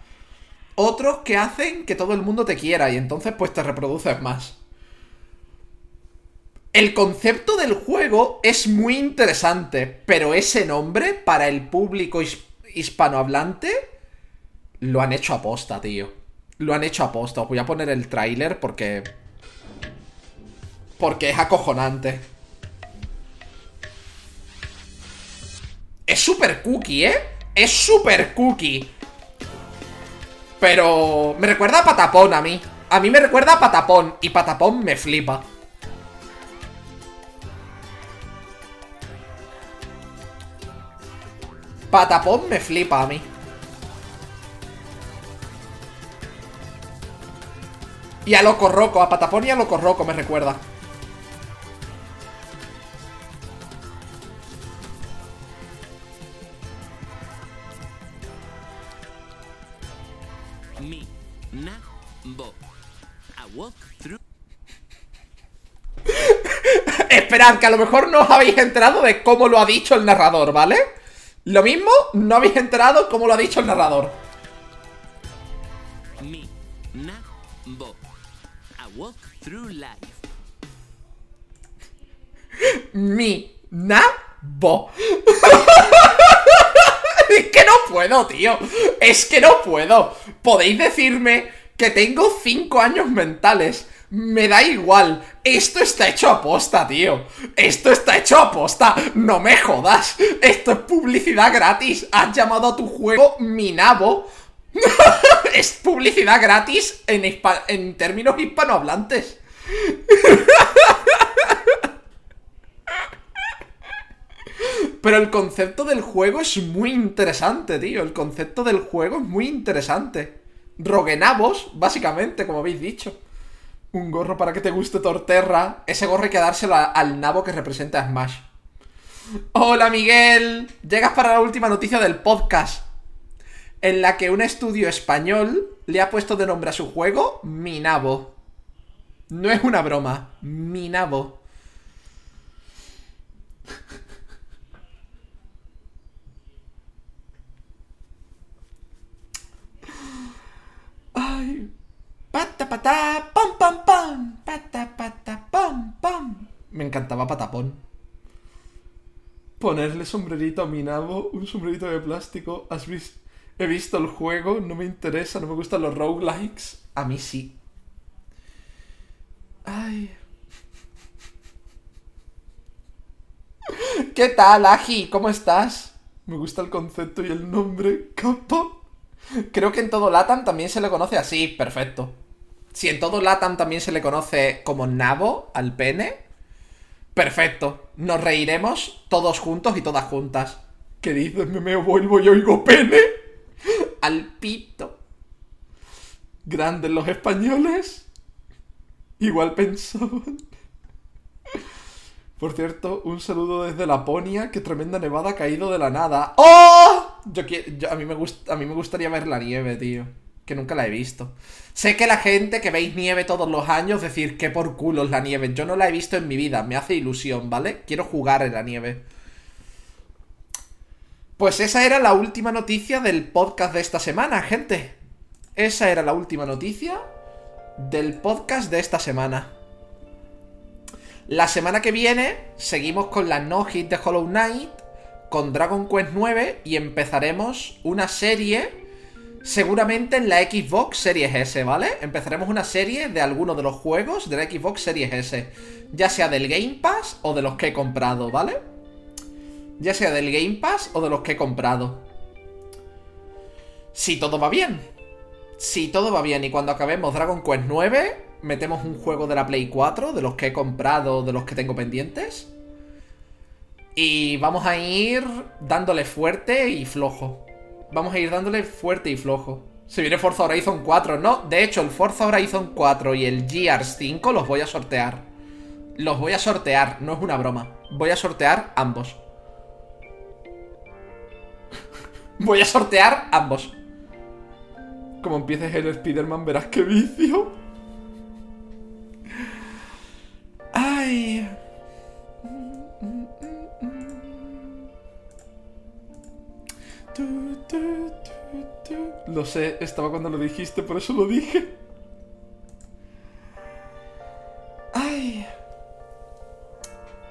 Otros que hacen que todo el mundo te quiera y entonces pues te reproduces más. El concepto del juego es muy interesante, pero ese nombre para el público hispanohablante lo han hecho a posta, tío. Lo han hecho a posta. Os voy a poner el tráiler porque... Porque es acojonante. Es super cookie, ¿eh? Es super cookie. Pero... Me recuerda a Patapón a mí. A mí me recuerda a Patapón. Y Patapón me flipa. Patapón me flipa a mí. Y a Loco Roco, a Patapón y a Loco Roco me recuerda. Mi, na, bo. walk through... <laughs> Esperad, que a lo mejor no os habéis enterado de cómo lo ha dicho el narrador, ¿vale? Lo mismo, no habéis enterado como lo ha dicho el narrador. Mi, na, bo. A walk through life. Mi, na, bo. es que no puedo, tío. Es que no puedo. Podéis decirme que tengo 5 años mentales me da igual. Esto está hecho a posta, tío. Esto está hecho a posta. No me jodas. Esto es publicidad gratis. Has llamado a tu juego Minabo. <laughs> es publicidad gratis en, en términos hispanohablantes. <laughs> Pero el concepto del juego es muy interesante, tío. El concepto del juego es muy interesante. Roguenabos, básicamente, como habéis dicho. Un gorro para que te guste Torterra. Ese gorro hay que dárselo al nabo que representa a Smash. Hola Miguel, llegas para la última noticia del podcast, en la que un estudio español le ha puesto de nombre a su juego Minabo. No es una broma, Minabo. Ay. Pata pata, pam pam pam, pata pata, pam pam. Me encantaba Patapón. Ponerle sombrerito a mi nabo, un sombrerito de plástico. ¿Has visto? He visto el juego, no me interesa, no me gustan los roguelikes. A mí sí. Ay. <laughs> ¿Qué tal, Aji? ¿Cómo estás? Me gusta el concepto y el nombre. Capa. Creo que en todo Latam también se le conoce así, perfecto. Si en todo Latam también se le conoce como nabo al pene, perfecto. Nos reiremos todos juntos y todas juntas. ¿Qué dices? Me, me vuelvo y oigo pene. <laughs> Al pito. Grandes los españoles. Igual pensaban. Por cierto, un saludo desde Laponia, que tremenda nevada ha caído de la nada. ¡Oh! Yo, quiero, a, mí me a mí me gustaría ver la nieve, tío. Que nunca la he visto. Sé que la gente que veis nieve todos los años decir que por culo es la nieve. Yo no la he visto en mi vida, me hace ilusión, ¿vale? Quiero jugar en la nieve. Pues esa era la última noticia del podcast de esta semana, gente. Esa era la última noticia del podcast de esta semana. La semana que viene seguimos con la no hit de Hollow Knight, con Dragon Quest 9 y empezaremos una serie seguramente en la Xbox Series S, ¿vale? Empezaremos una serie de algunos de los juegos de la Xbox Series S, ya sea del Game Pass o de los que he comprado, ¿vale? Ya sea del Game Pass o de los que he comprado. Si todo va bien. Si todo va bien y cuando acabemos Dragon Quest 9, metemos un juego de la Play 4, de los que he comprado, de los que tengo pendientes. Y vamos a ir dándole fuerte y flojo. Vamos a ir dándole fuerte y flojo. Se viene Forza Horizon 4, ¿no? De hecho, el Forza Horizon 4 y el Gears 5 los voy a sortear. Los voy a sortear, no es una broma. Voy a sortear ambos. <laughs> voy a sortear ambos. Como empieces el Spider-Man, verás qué vicio. Lo sé, estaba cuando lo dijiste, por eso lo dije. Ay.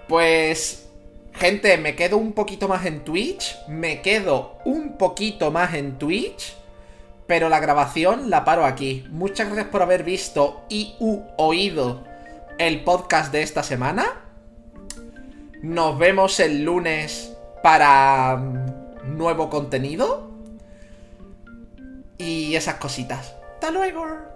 Pues, gente, me quedo un poquito más en Twitch. Me quedo un poquito más en Twitch. Pero la grabación la paro aquí. Muchas gracias por haber visto y u oído el podcast de esta semana. Nos vemos el lunes para mm, nuevo contenido. Y esas cositas. Hasta luego.